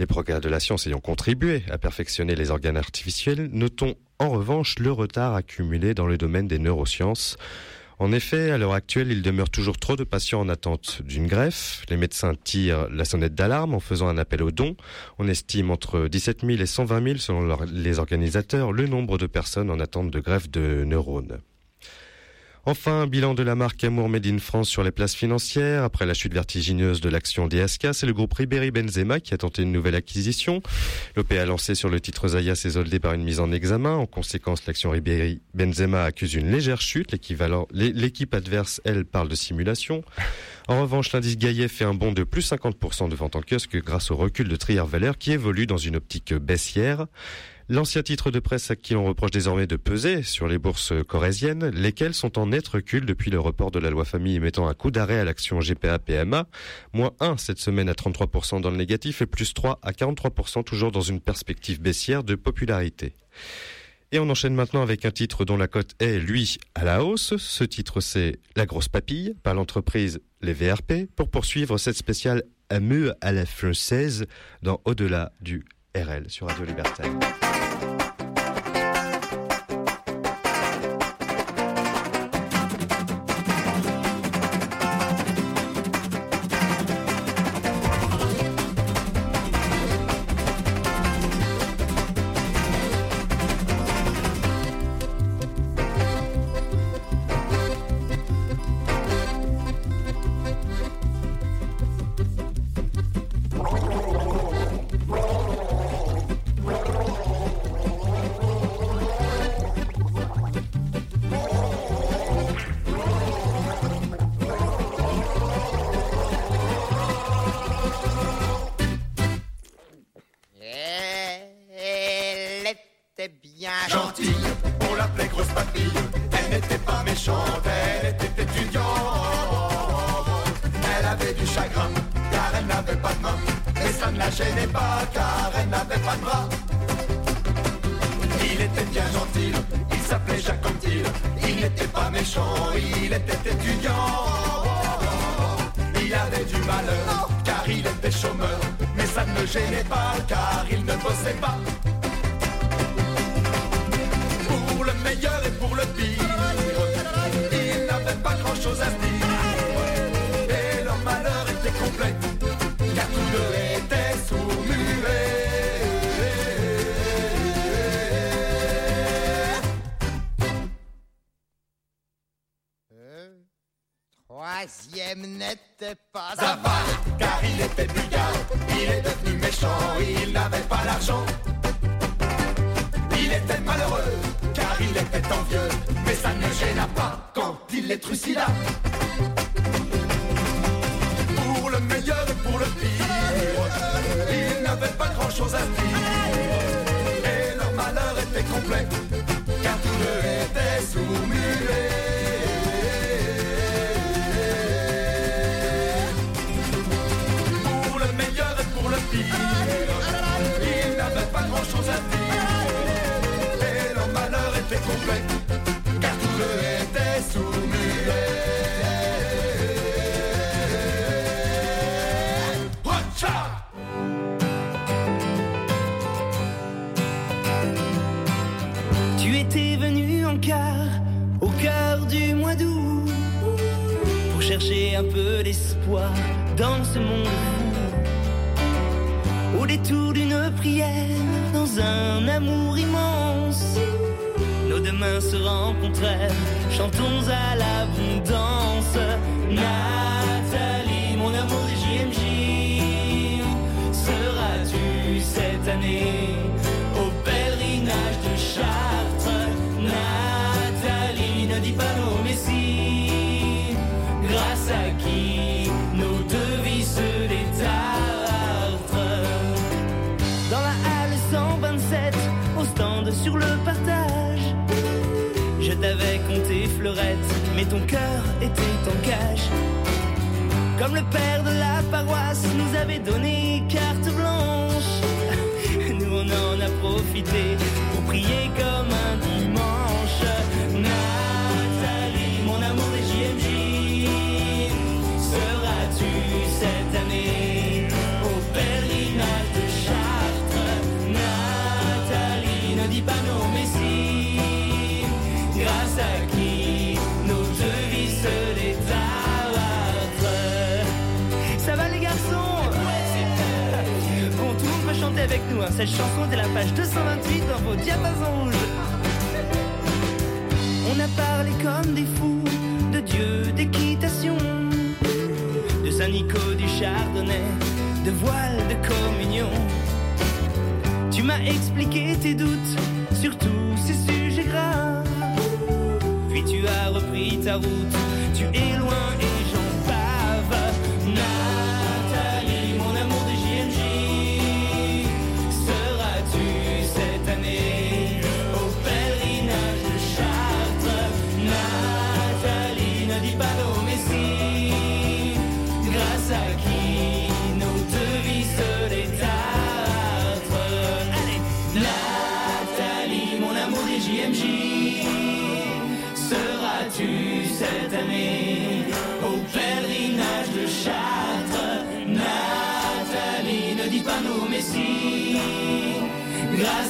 Les progrès de la science ayant contribué à perfectionner les organes artificiels, notons en revanche le retard accumulé dans le domaine des neurosciences. En effet, à l'heure actuelle, il demeure toujours trop de patients en attente d'une greffe. Les médecins tirent la sonnette d'alarme en faisant un appel aux dons. On estime entre 17 000 et 120 000, selon les organisateurs, le nombre de personnes en attente de greffe de neurones. Enfin, bilan de la marque Amour Made in France sur les places financières. Après la chute vertigineuse de l'action DSK, c'est le groupe Ribéry Benzema qui a tenté une nouvelle acquisition. L'OPA lancé sur le titre Zaya s'est soldé par une mise en examen. En conséquence, l'action Ribéry Benzema accuse une légère chute. L'équipe adverse, elle, parle de simulation. En revanche, l'indice Gaillet fait un bond de plus 50% de vente en kiosque grâce au recul de Trier Valeur qui évolue dans une optique baissière. L'ancien titre de presse à qui l'on reproche désormais de peser sur les bourses corésiennes, lesquelles sont en net recul depuis le report de la loi famille mettant un coup d'arrêt à l'action GPA-PMA, moins 1 cette semaine à 33% dans le négatif et plus 3 à 43% toujours dans une perspective baissière de popularité. Et on enchaîne maintenant avec un titre dont la cote est, lui, à la hausse. Ce titre, c'est La Grosse Papille, par l'entreprise Les VRP, pour poursuivre cette spéciale Amour à la française dans Au-delà du RL sur Radio Libertaire. Détour d'une prière, dans un amour immense, nos deux mains se rencontrèrent, chantons à l'abondance. Nathalie, mon amour de JMJ, seras-tu cette année au pèlerinage de Chartres? Nathalie, ne dis pas non mais grâce à qui je t'avais compté fleurette, mais ton cœur était en cage. Comme le père de la paroisse nous avait donné carte blanche, nous on en a profité pour prier comme Cette chanson à la page 228 dans vos diapasons. On a parlé comme des fous de Dieu, d'équitation, de Saint-Nico, du Chardonnay, de voile, de communion. Tu m'as expliqué tes doutes sur tous ces sujets graves. Puis tu as repris ta route, tu es loin et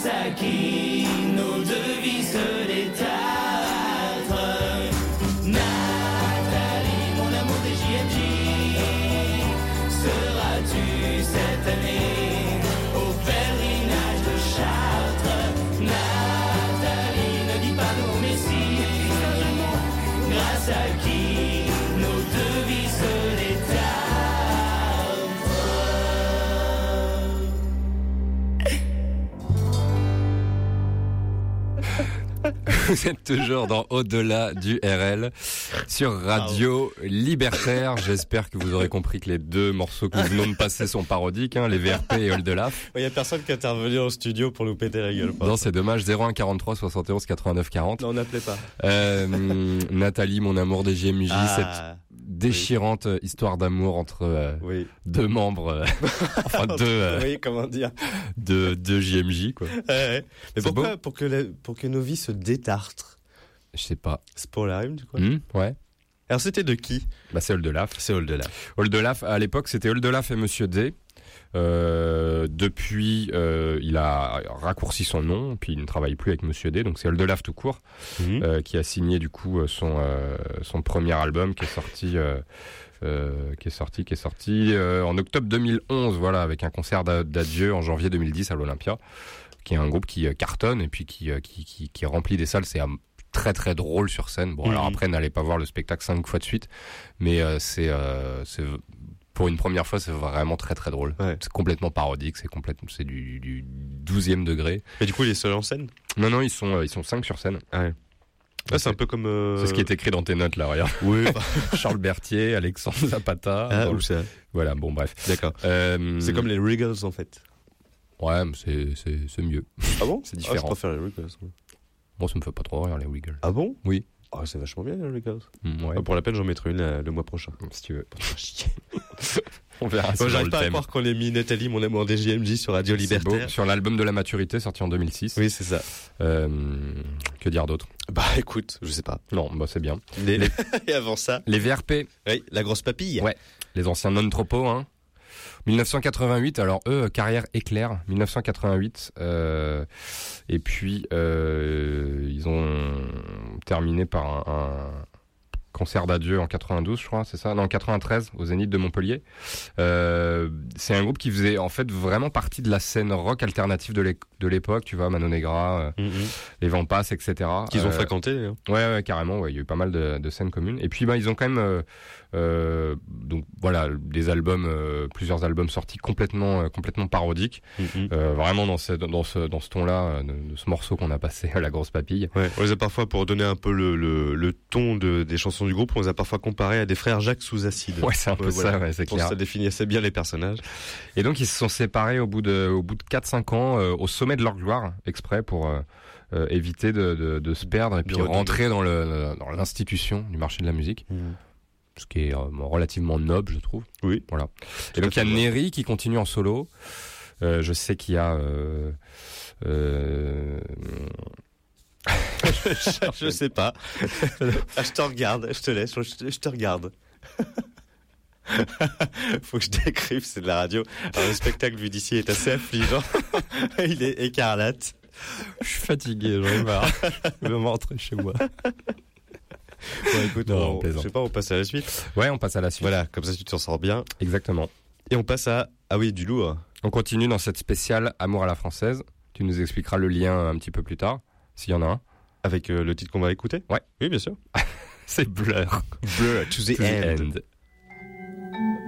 grâce Vous êtes toujours dans Au-delà du RL sur Radio Libertaire. J'espère que vous aurez compris que les deux morceaux que nous venons de passer sont parodiques, hein, les VRP et Oldelaf. Il y a personne qui est intervenu en studio pour nous péter la gueule. par Non, c'est dommage. 01 43 71 89 40. Non, on n'appelait pas. Euh, Nathalie, mon amour des JMJ, Ah, cette déchirante histoire d'amour entre euh, Oui. deux membres, euh, enfin deux, euh, Oui, comment dire. deux, deux JMJ quoi. Ouais. Mais pourquoi pour que, la- pour que nos vies se détartrent? Je sais pas. Tu crois Hmm, ouais. Alors c'était de qui? Bah c'est Oldelaf. C'est Oldelaf. Oldelaf, à l'époque, c'était Oldelaf et Monsieur D. Euh, depuis, euh, il a raccourci son nom, puis il ne travaille plus avec Monsieur D, donc c'est Oldelaf tout court, Mhm. euh, qui a signé du coup son son premier album qui est sorti. qui est sorti, qui est sorti en octobre 2011, voilà, avec un concert d'a- d'adieu en janvier 2010 à l'Olympia, qui est un groupe qui cartonne et puis qui, qui, qui, qui remplit des salles. C'est très très drôle sur scène. Bon, alors Mhm. après, n'allez pas voir le spectacle cinq fois de suite, mais euh, c'est euh, c'est pour une première fois, c'est vraiment très très drôle. C'est complètement parodique, c'est complètement, c'est du, du 12e degré. Et du coup, il est seul en scène? Non, non, ils sont, euh, ils sont cinq sur scène. Ah ouais. Ah, c'est un peu comme. euh, C'est ce qui est écrit dans tes notes là, regarde. Oui. Charles Berthier, Alexandre Zapata. Ah, le- ça Voilà, bon, bref. D'accord. Euh, C'est comme les Regals en fait. Ouais, mais c'est, c'est, c'est mieux. Ah bon? C'est Ah, différent. je préfère les Regals. Bon, ça me fait pas trop rire, les Wiggles. Ah bon? Oui. Ah, c'est vachement bien les Regals. Mm, ouais. Ah, pour la peine, j'en mettrai une euh, le mois prochain. Si tu veux. On verra. Moi, J'arrive pas à croire qu'on ait mis Nathalie, mon amour des JMJ sur Radio beau. Libertaire. Sur l'album de la maturité sorti en 2006. Oui, c'est ça. Euh, que dire d'autre? Bah écoute, je sais pas. Non, bah c'est bien. Les- Les, Et avant ça, les VRP. oui, la grosse papille. Ouais. Les anciens non-tropos, hein. 1988, alors eux, carrière éclair, 1988, euh, et puis euh, ils ont terminé par un, concert d'adieu en 92, je crois, c'est ça? Non, en 93, au Zénith de Montpellier. Euh, c'est un groupe qui faisait en fait vraiment partie de la scène rock alternative de de l'époque, tu vois, Mano Negra, euh, Mhm. les Vampas, etc. Qu'ils ont Euh, fréquenté d'ailleurs. Ouais, ouais, carrément. Ouais, il y a eu pas mal de, de scènes communes. Et puis, bah, ils ont quand même, euh, euh, donc voilà, des albums, plusieurs albums sortis complètement, complètement parodiques, Mhm. Euh, vraiment dans ce, dans ce, dans ce ton-là, de, de ce morceau qu'on a passé à la grosse papille. Ouais, on les a parfois, pour donner un peu le, le, le ton de, des chansons du groupe, on les a parfois comparés à des frères Jacques sous acide. Ouais, c'est un peu ça, ouais, c'est clair. Ça définit assez bien les personnages. Et donc, ils se sont séparés au bout de, au bout de 4-5 ans, au sommet de leur gloire, exprès pour euh, euh, éviter de, de, de se perdre et puis rentrer dans l'institution du marché de la musique. ce qui est euh, relativement noble, je trouve. Oui. Voilà. Tout Et donc il y a. Neri qui continue en solo. Euh, je sais qu'il y a. Euh, je sais pas. Ah, je te regarde, je te laisse, je te, je te regarde. Faut que je décrive, c'est de la radio. Alors, le spectacle vu d'ici est assez affligeant. Il est écarlate. Je suis fatigué, j'en ai marre. Je vais rentrer chez moi. Bon, écoute, Non, on je sais pas, on passe à la suite. Ouais, on passe à la suite. Voilà, comme ça tu t'en sors bien. Exactement. Et on passe à ah oui du lourd. On continue dans cette spéciale Amour à la française. Tu nous expliqueras le lien un petit peu plus tard, s'il y en a un. Avec euh, le titre qu'on va écouter? Ouais. Oui, bien sûr. C'est Blur. Blur to the, To the end. end. Mm-hmm.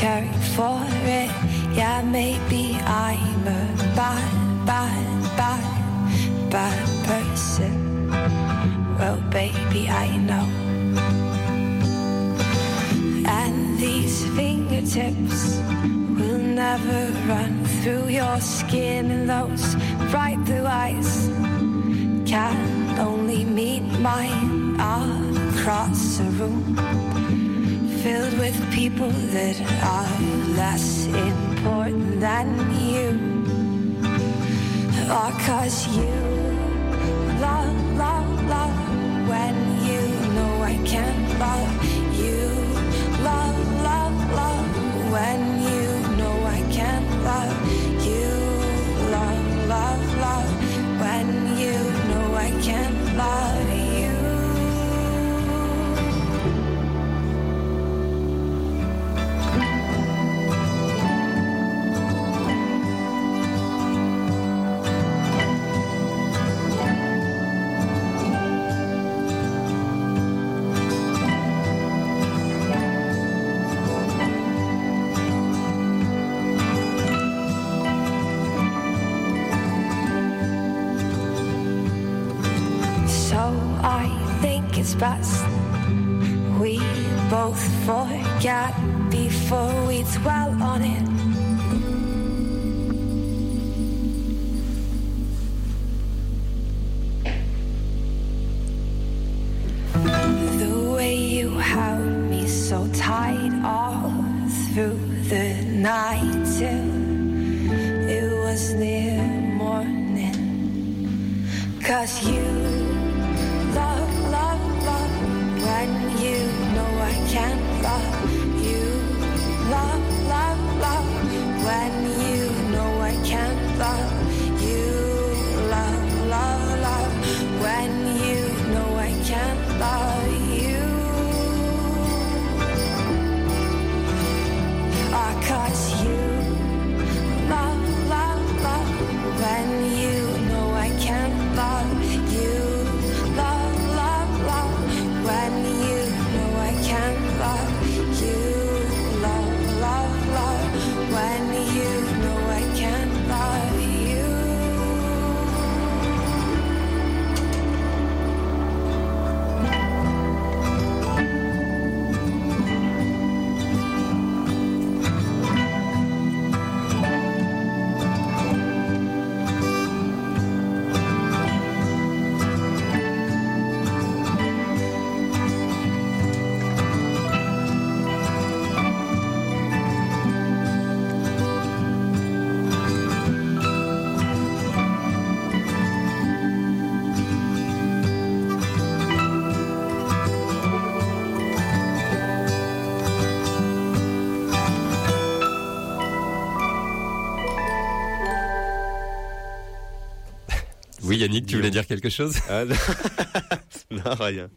Caring for it. Yeah, maybe I'm a bad, bad, bad, bad person. Well, baby, I know. And these fingertips will never run through your skin, and those bright blue eyes can only meet mine across a room filled with people that are less important than you. Or cause you love, love, love when you know I can't love you. Love, love, love when you know I can't love Yannick, tu voulais dire quelque chose Ah, non. non, rien.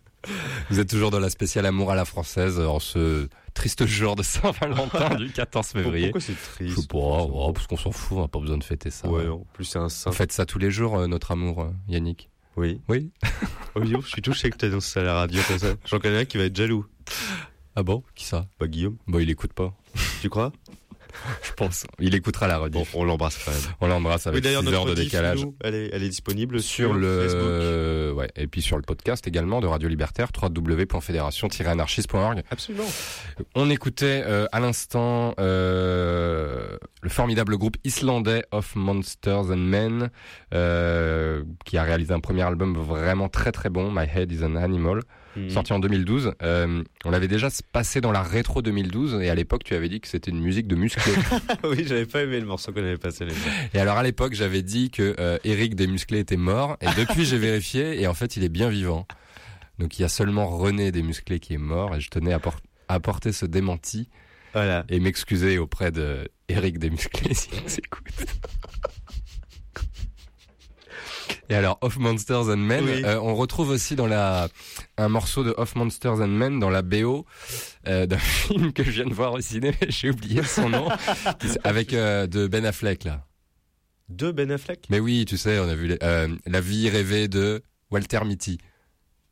Vous êtes toujours dans la spéciale Amour à la française en ce triste jour de Saint-Valentin du 14 février. Pourquoi c'est triste? Je sais pas, oh, parce qu'on s'en fout, on n'a pas besoin de fêter ça. Ouais, en plus c'est un saint. Faites ça tous les jours, euh, notre amour, euh, Yannick? Oui. Oui. Oh, je suis touché que tu annonces ça à la radio comme ça. J'en connais un qui va être jaloux. Ah bon? Qui ça? Bah Guillaume. Bon, il écoute pas. Tu crois? Je pense. Il écoutera la radio. Bon, on l'embrasse quand même. On l'embrasse avec Oui, d'ailleurs, 6 heures de décalage. nous, elle, est, elle est disponible sur sur, le Facebook. ouais et puis sur le podcast également de Radio Libertaire www.fédération-anarchiste.org. Absolument. On écoutait euh, à l'instant euh, le formidable groupe islandais of Monsters and Men euh, qui a réalisé un premier album vraiment très très bon My Head is an Animal Mhm. sorti en 2012. Euh, on l'avait déjà passé dans la rétro 2012 et à l'époque tu avais dit que c'était une musique de musclés. oui, j'avais pas aimé le morceau qu'on avait passé les Et alors à l'époque, j'avais dit que euh, Eric des Musclés était mort, et depuis j'ai vérifié, et en fait il est bien vivant. Donc il y a seulement René des Musclés qui est mort, et je tenais à por- à apporter ce démenti Voilà. et m'excuser auprès de Eric des Musclés s'il nous écoute. Et alors, Off Monsters and Men, Oui. euh, on retrouve aussi dans la un morceau de Off Monsters and Men dans la BO euh, d'un film que je viens de voir au ciné, j'ai oublié son nom, avec euh, de Ben Affleck là. De Ben Affleck? Mais oui, tu sais, on a vu les- la vie rêvée de Walter Mitty.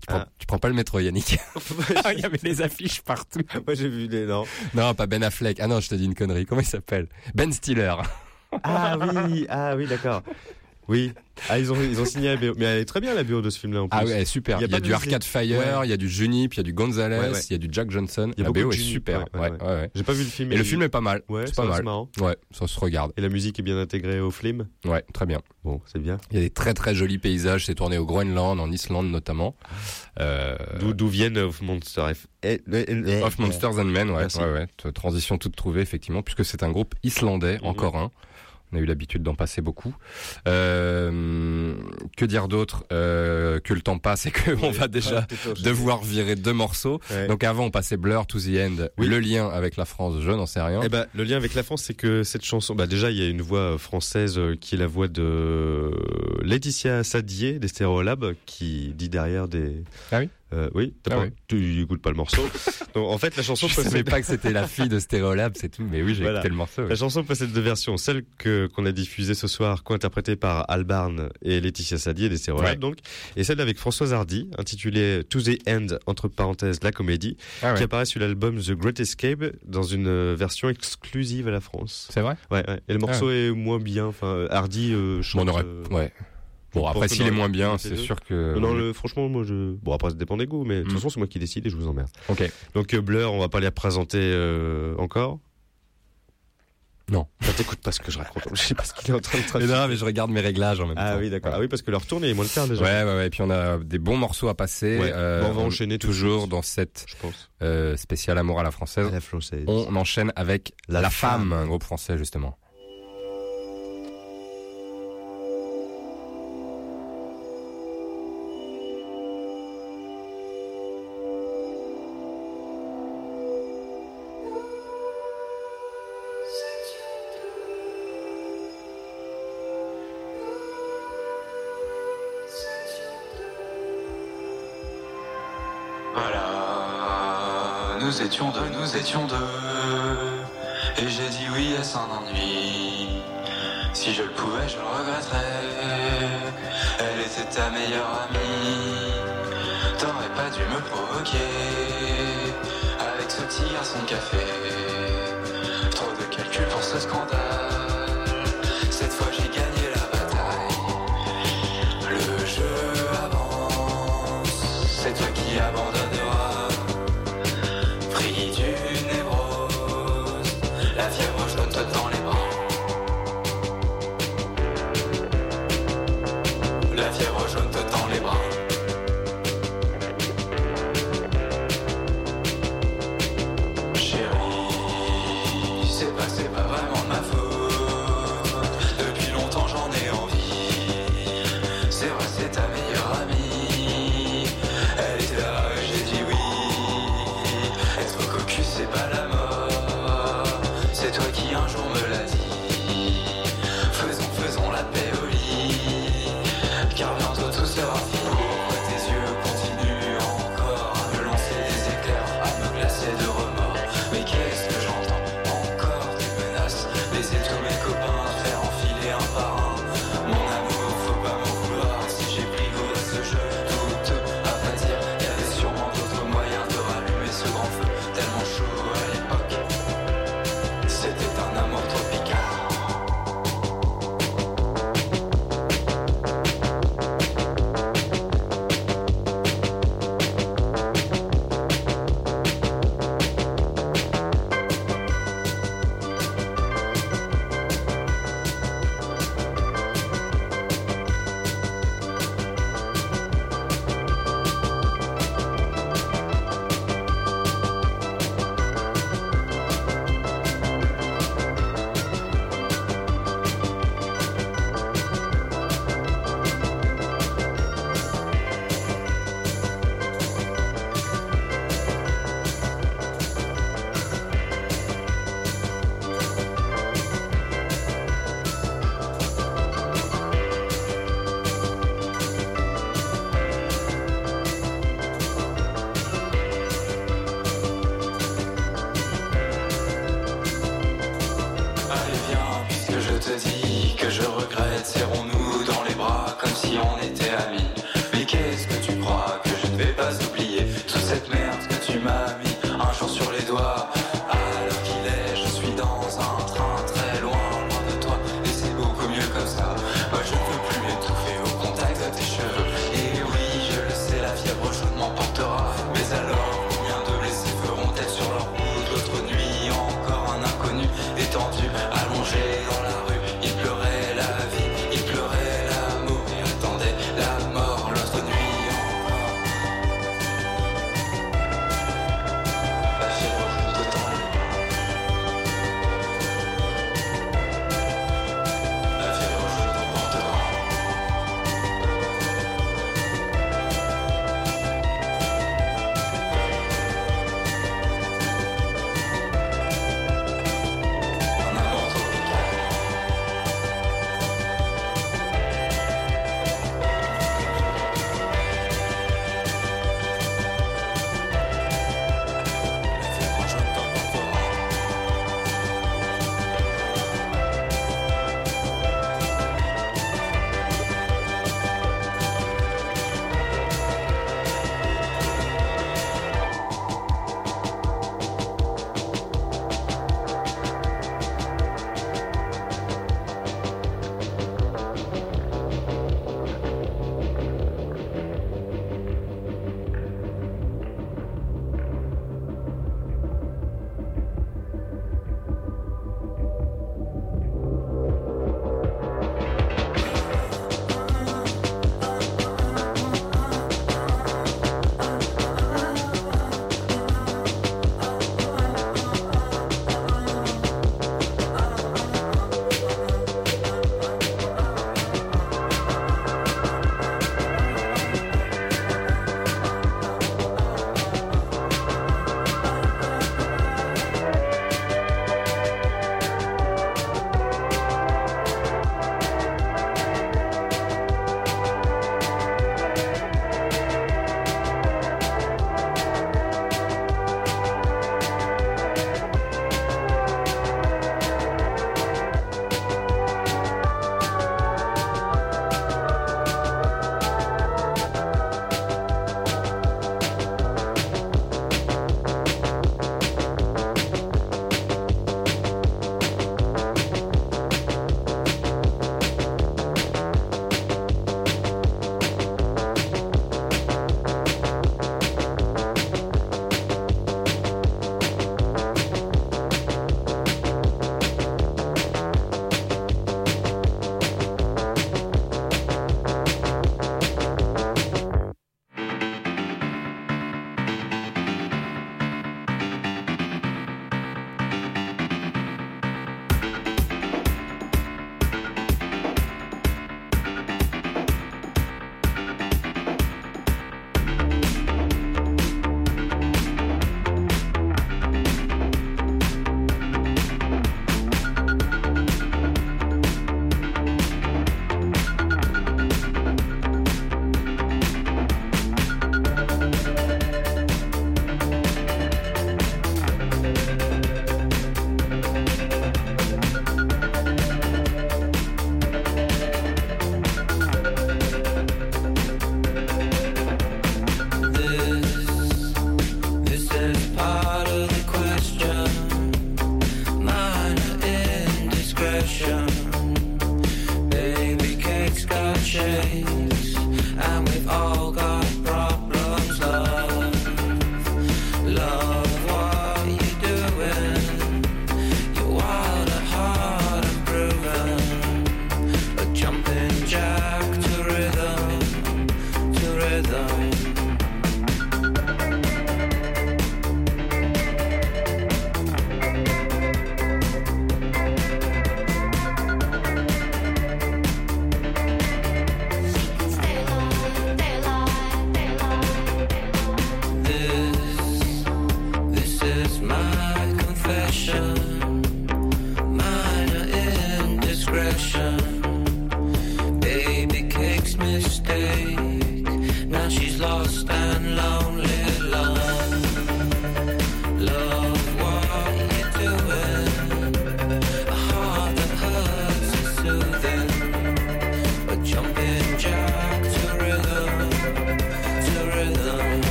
Tu prends, Ah. tu prends pas le métro, Yannick Il y avait des affiches partout. Moi j'ai vu les non. Non, pas Ben Affleck. Ah non, je te dis une connerie. Comment il s'appelle? Ben Stiller. Ah oui, ah oui, d'accord. Oui. Ah, ils ont, ils ont signé la BO. Mais elle est très bien la BO de ce film-là en plus. Ah ouais, super. Il y a, du de Arcade. Fire, Ouais. il y a du Junip, il y a du Gonzalez, Ouais, il y a du Jack Johnson. Il y a la BO est Junip, super. ouais, Ouais. J'ai pas vu le film. Et mais le il- film est pas mal. Ouais, c'est pas c'est mal. marrant. Ouais, ça se regarde. Et la musique est bien intégrée au film. Ouais, très bien. Bon, c'est bien. Il y a des très très jolis paysages. C'est tourné au Groenland, en Islande notamment. Euh, D'où, viennent Of Monster F. eh, eh, eh, Of Monsters and Men, ouais, ouais, ouais. Transition toute trouvée, effectivement, puisque c'est un groupe islandais, Mhm. encore un. On a eu l'habitude d'en passer beaucoup. Euh, que dire d'autre euh, Que le temps passe et que on va déjà devoir virer deux morceaux. Ouais. Donc avant, on passait Blur to the End. Oui. Le lien avec la France, je n'en sais rien. Eh ben, le lien avec la France, c'est que cette chanson, bah déjà, il y a une voix française euh, qui est la voix de Laetitia Sadier des Stereolab, qui dit derrière des. Ah oui? Euh, oui. Ah pas, oui. Tu écoutes pas le morceau. Donc, en fait, la chanson je savais possède- pas que c'était la fille de Stereolab, c'est tout. Mais oui, j'ai Voilà. écouté le morceau. ouais. La chanson possède deux versions. Celle que qu'on a diffusée ce soir, co-interprétée par Albarn et Laetitia Sadier des Stereolab, Ouais. donc, et celle avec Françoise Hardy, intitulée To the End entre parenthèses la comédie, Ah ouais. qui apparaît sur l'album The Great Escape dans une version exclusive à la France. C'est vrai? Ouais, ouais. Et le morceau est moins bien. Enfin, Hardy euh, chante. On aurait- euh, ouais. Bon, après, s'il est moins bien, c'est sûr que. Non, le, franchement, moi, je. Bon, après, ça dépend des goûts, mais de toute Mm. façon, c'est moi qui décide et je vous emmerde. Ok. Donc, euh, Blur, on va pas les représenter euh, encore? Non. Bah, t'écoutes pas ce que je raconte. Je sais pas ce qu'il est en train de trafiquer. non, mais je regarde mes réglages en même Ah temps. oui, d'accord. Ah oui, parce que leur tournée est moins le quart déjà. Ouais, ouais, ouais. Et puis on a des bons morceaux à passer. Ouais. Euh, Bon, on va enchaîner tout de toujours dans cette Je pense. euh, spéciale amour à la française. La française. On enchaîne avec La La, femme, Femme. un groupe français justement. Et j'ai dit oui à son ennui. Si je le pouvais, je le regretterais. Elle était ta meilleure amie. T'aurais pas dû me provoquer. Avec ce petit garçon de café. Trop de calculs pour ce scandale. La fièvre jaune te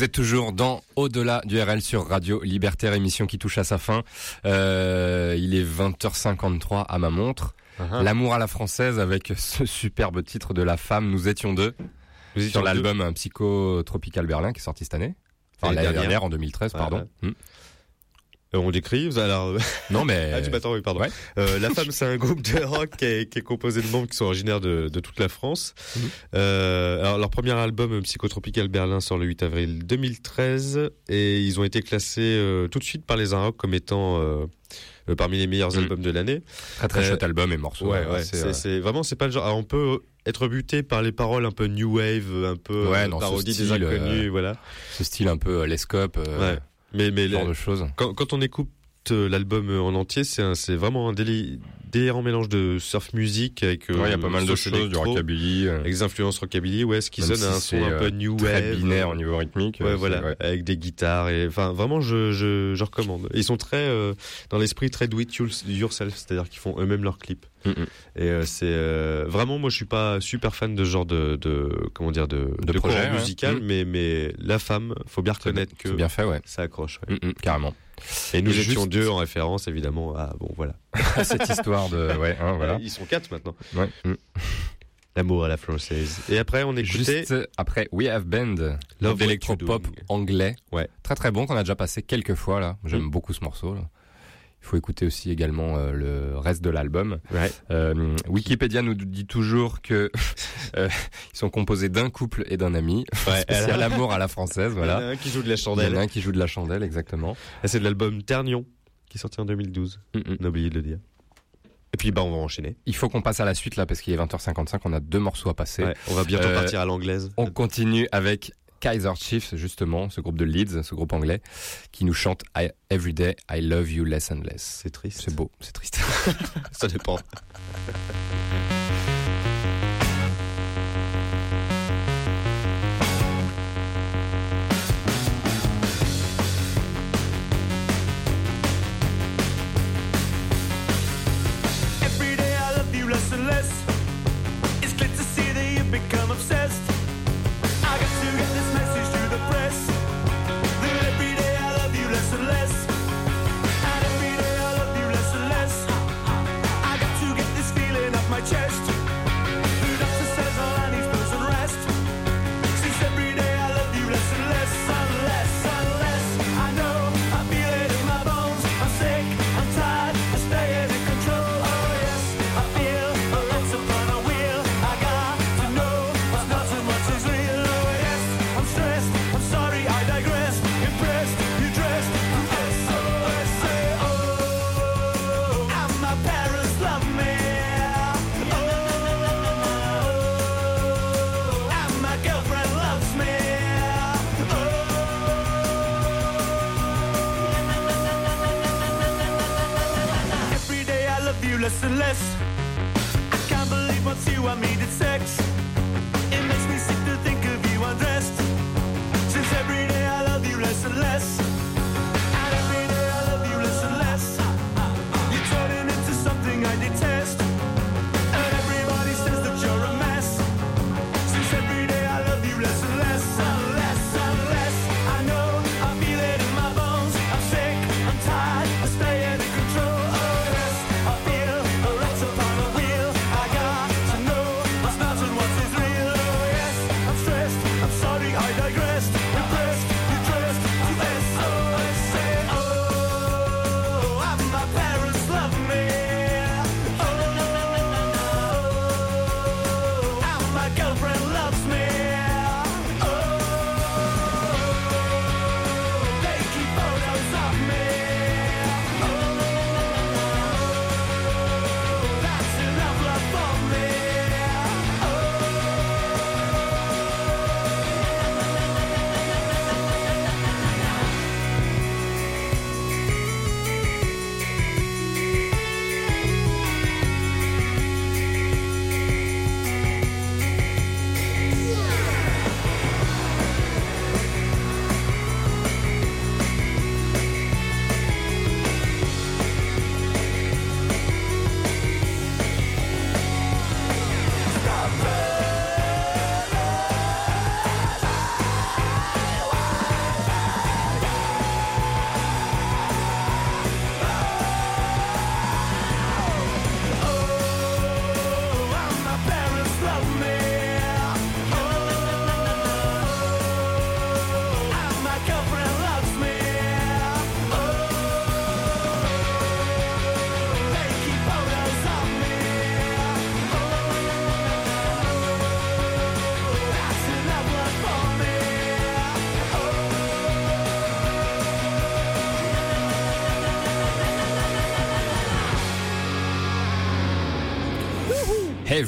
Vous êtes toujours dans Au-delà du RL sur Radio Libertaire, émission qui touche à sa fin. Euh, il est 20h53 à ma montre. Uh-huh. L'amour à la française avec ce superbe titre de La Femme, Nous étions deux. Nous sur l'album Psycho Tropical Berlin qui est sorti cette année. Enfin, L'année dernière. en 2013, pardon. Hmm. On décrit, alors. Non, mais. Ah, tu m'attends, oui, pardon. Euh, la femme, c'est un groupe de rock qui est, qui est composé de membres qui sont originaires de, de toute la France. Mhm. Euh, alors, leur premier album, Psychotropical Berlin, sort le 8 avril 2013 et ils ont été classés euh, tout de suite par les Inrocks comme étant euh, euh, parmi les meilleurs Mhm. albums de l'année. Très très Euh, chouette album et morceau. Ouais, euh, ouais. C'est, euh, vraiment, c'est pas le genre. Alors, on peut être buté par les paroles un peu new wave, un peu Ouais, euh, ce parodie des style, inconnus, euh, voilà. Ce style un peu euh, lescope. euh, Ouais. Mais, mais ce genre le- de choses. quand, quand on écoute euh, l'album euh, en entier, c'est un- c'est vraiment un déli- délirant mélange de surf music avec. euh, Ouais, il y a pas mal de choses, du rockabilly. euh, Avec des influences rockabilly, ouais, ce qui même sonne si un son un peu euh, new très wave. binaire au niveau rythmique. Ouais, voilà, ouais. avec des guitares et enfin vraiment je je, je recommande. Ils sont très dans l'esprit très do it yourself, c'est-à-dire qu'ils font eux-mêmes leurs clips. Mm, Et c'est vraiment moi je suis pas super fan de ce genre de, de comment dire de De projet, courant ouais. musical, Mm. mais mais la femme, faut bien reconnaître que bien fait, ouais. ça accroche. ouais. Mm, mm, carrément. Et nous Et étions juste- deux en référence évidemment à bon voilà. Cette histoire de, ouais, hein, voilà. Ils sont quatre maintenant. Ouais. mm. L'amour à la française. Et après on écoutait Juste après We Have Band, Love d'électropop anglais. Ouais. Très très bon qu'on a déjà passé quelques fois là. J'aime beaucoup ce morceau. Là. Il faut écouter aussi également euh, le reste de l'album. Euh, Wikipédia nous dit toujours que euh, ils sont composés d'un couple et d'un ami. Ouais, Spécial elle a- amour à la française, voilà. Il y en a un qui joue de la Il y chandelle. en a un qui joue de la chandelle, exactement. C'est de l'album Ternion qui est sorti en 2012. On a oublié de le dire. Et puis bah on va enchaîner. Il faut qu'on passe à la suite là parce qu'il est 20h55, on a deux morceaux à passer. Ouais, on va bientôt Euh, partir à l'anglaise. On continue avec Kaiser Chiefs justement, ce groupe de Leeds, ce groupe anglais, qui nous chante I- Every Day I Love You Less and Less. C'est triste. C'est beau, c'est triste. Ça dépend.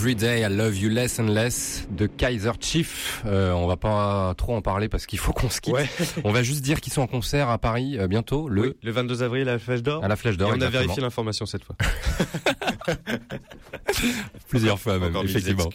Every Day I Love You Less and Less de Kaiser Chief. Euh, on va pas trop en parler parce qu'il faut qu'on se quitte. On va juste dire qu'ils sont en concert à Paris euh, bientôt, le, Oui, le 22 avril à la Flèche d'Or. à la Flèche Et d'Or. on a vérifié l'information cette fois. Plusieurs fois même, Encore effectivement.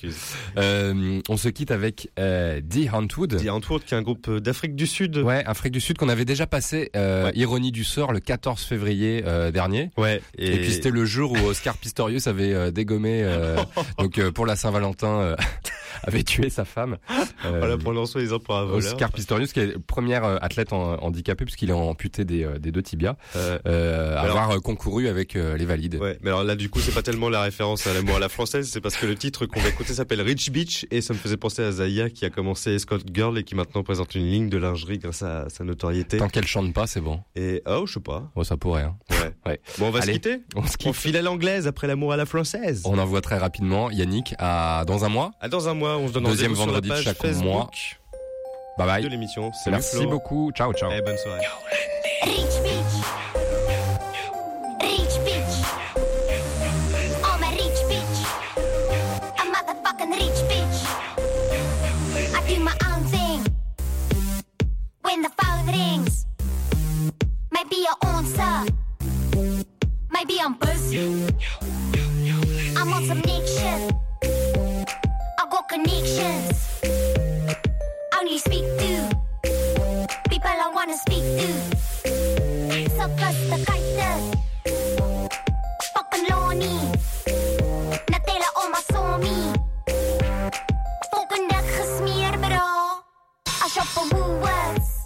Euh, on se quitte avec euh, The Huntwood. The Huntwood, qui est un groupe euh, d'Afrique du Sud. Ouais, Afrique du Sud qu'on avait déjà passé, euh, Ironie du sort, le 14 février euh, dernier. Ouais. Et, puis c'était le jour où Oscar Pistorius avait euh, dégommé, euh, donc euh, pour la Saint-Valentin, euh, avait tué sa femme. Voilà pour lancer les pour un voleur. Oscar Pistorius, qui est le premier euh, athlète en- handicapé puisqu'il est amputé des, euh, des deux tibias, euh, alors- avoir concouru avec euh, les valides. Ouais, mais alors là, du coup, c'est pas tellement la référence à l'amour à la française, c'est parce que le titre qu'on va écouter s'appelle Rich Beach et ça me faisait penser à Zaya qui a commencé Escort Girl et qui maintenant présente une ligne de lingerie grâce à sa notoriété. Tant qu'elle chante pas, c'est bon. Et oh, je sais pas. Oh, ça pourrait. Hein. Ouais. Ouais. Bon, on va Allez, se quitter. On se quitte. On file à l'anglaise après l'amour à la française. On envoie très rapidement Yannick à dans un mois. À dans un mois, on se donne Deuxième rendez-vous sur la vendredi de page chaque Facebook mois. Bye bye. de l'émission. Salut Merci Flo. beaucoup. Ciao, ciao. Et bonne soirée. Rich. When the phone rings, maybe I answer. Maybe I'm busy. I'm on some Nick shit. I got connections. Only speak to people I wanna speak to. Sophisticated. Fucking lonely. Natella om my sommie. Fucking dik gesmeer, bro. I shop for Woolworths.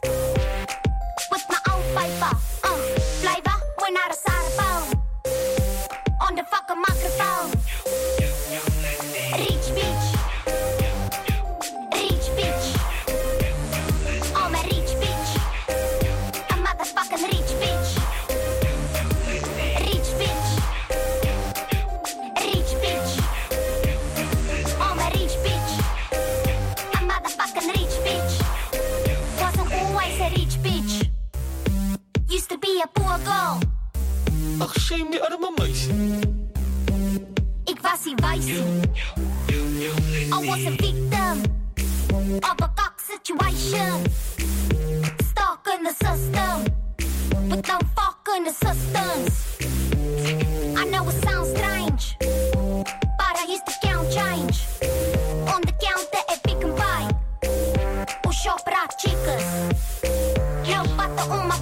Poor girl. Ach, shame die arme meisje. Ik was die wijze. I was a victim of a cock situation. Stuck in the system, with no fucking assistance. I know it sounds strange, but I used to count change. On the counter at and Buy, rat chicas. Out the on my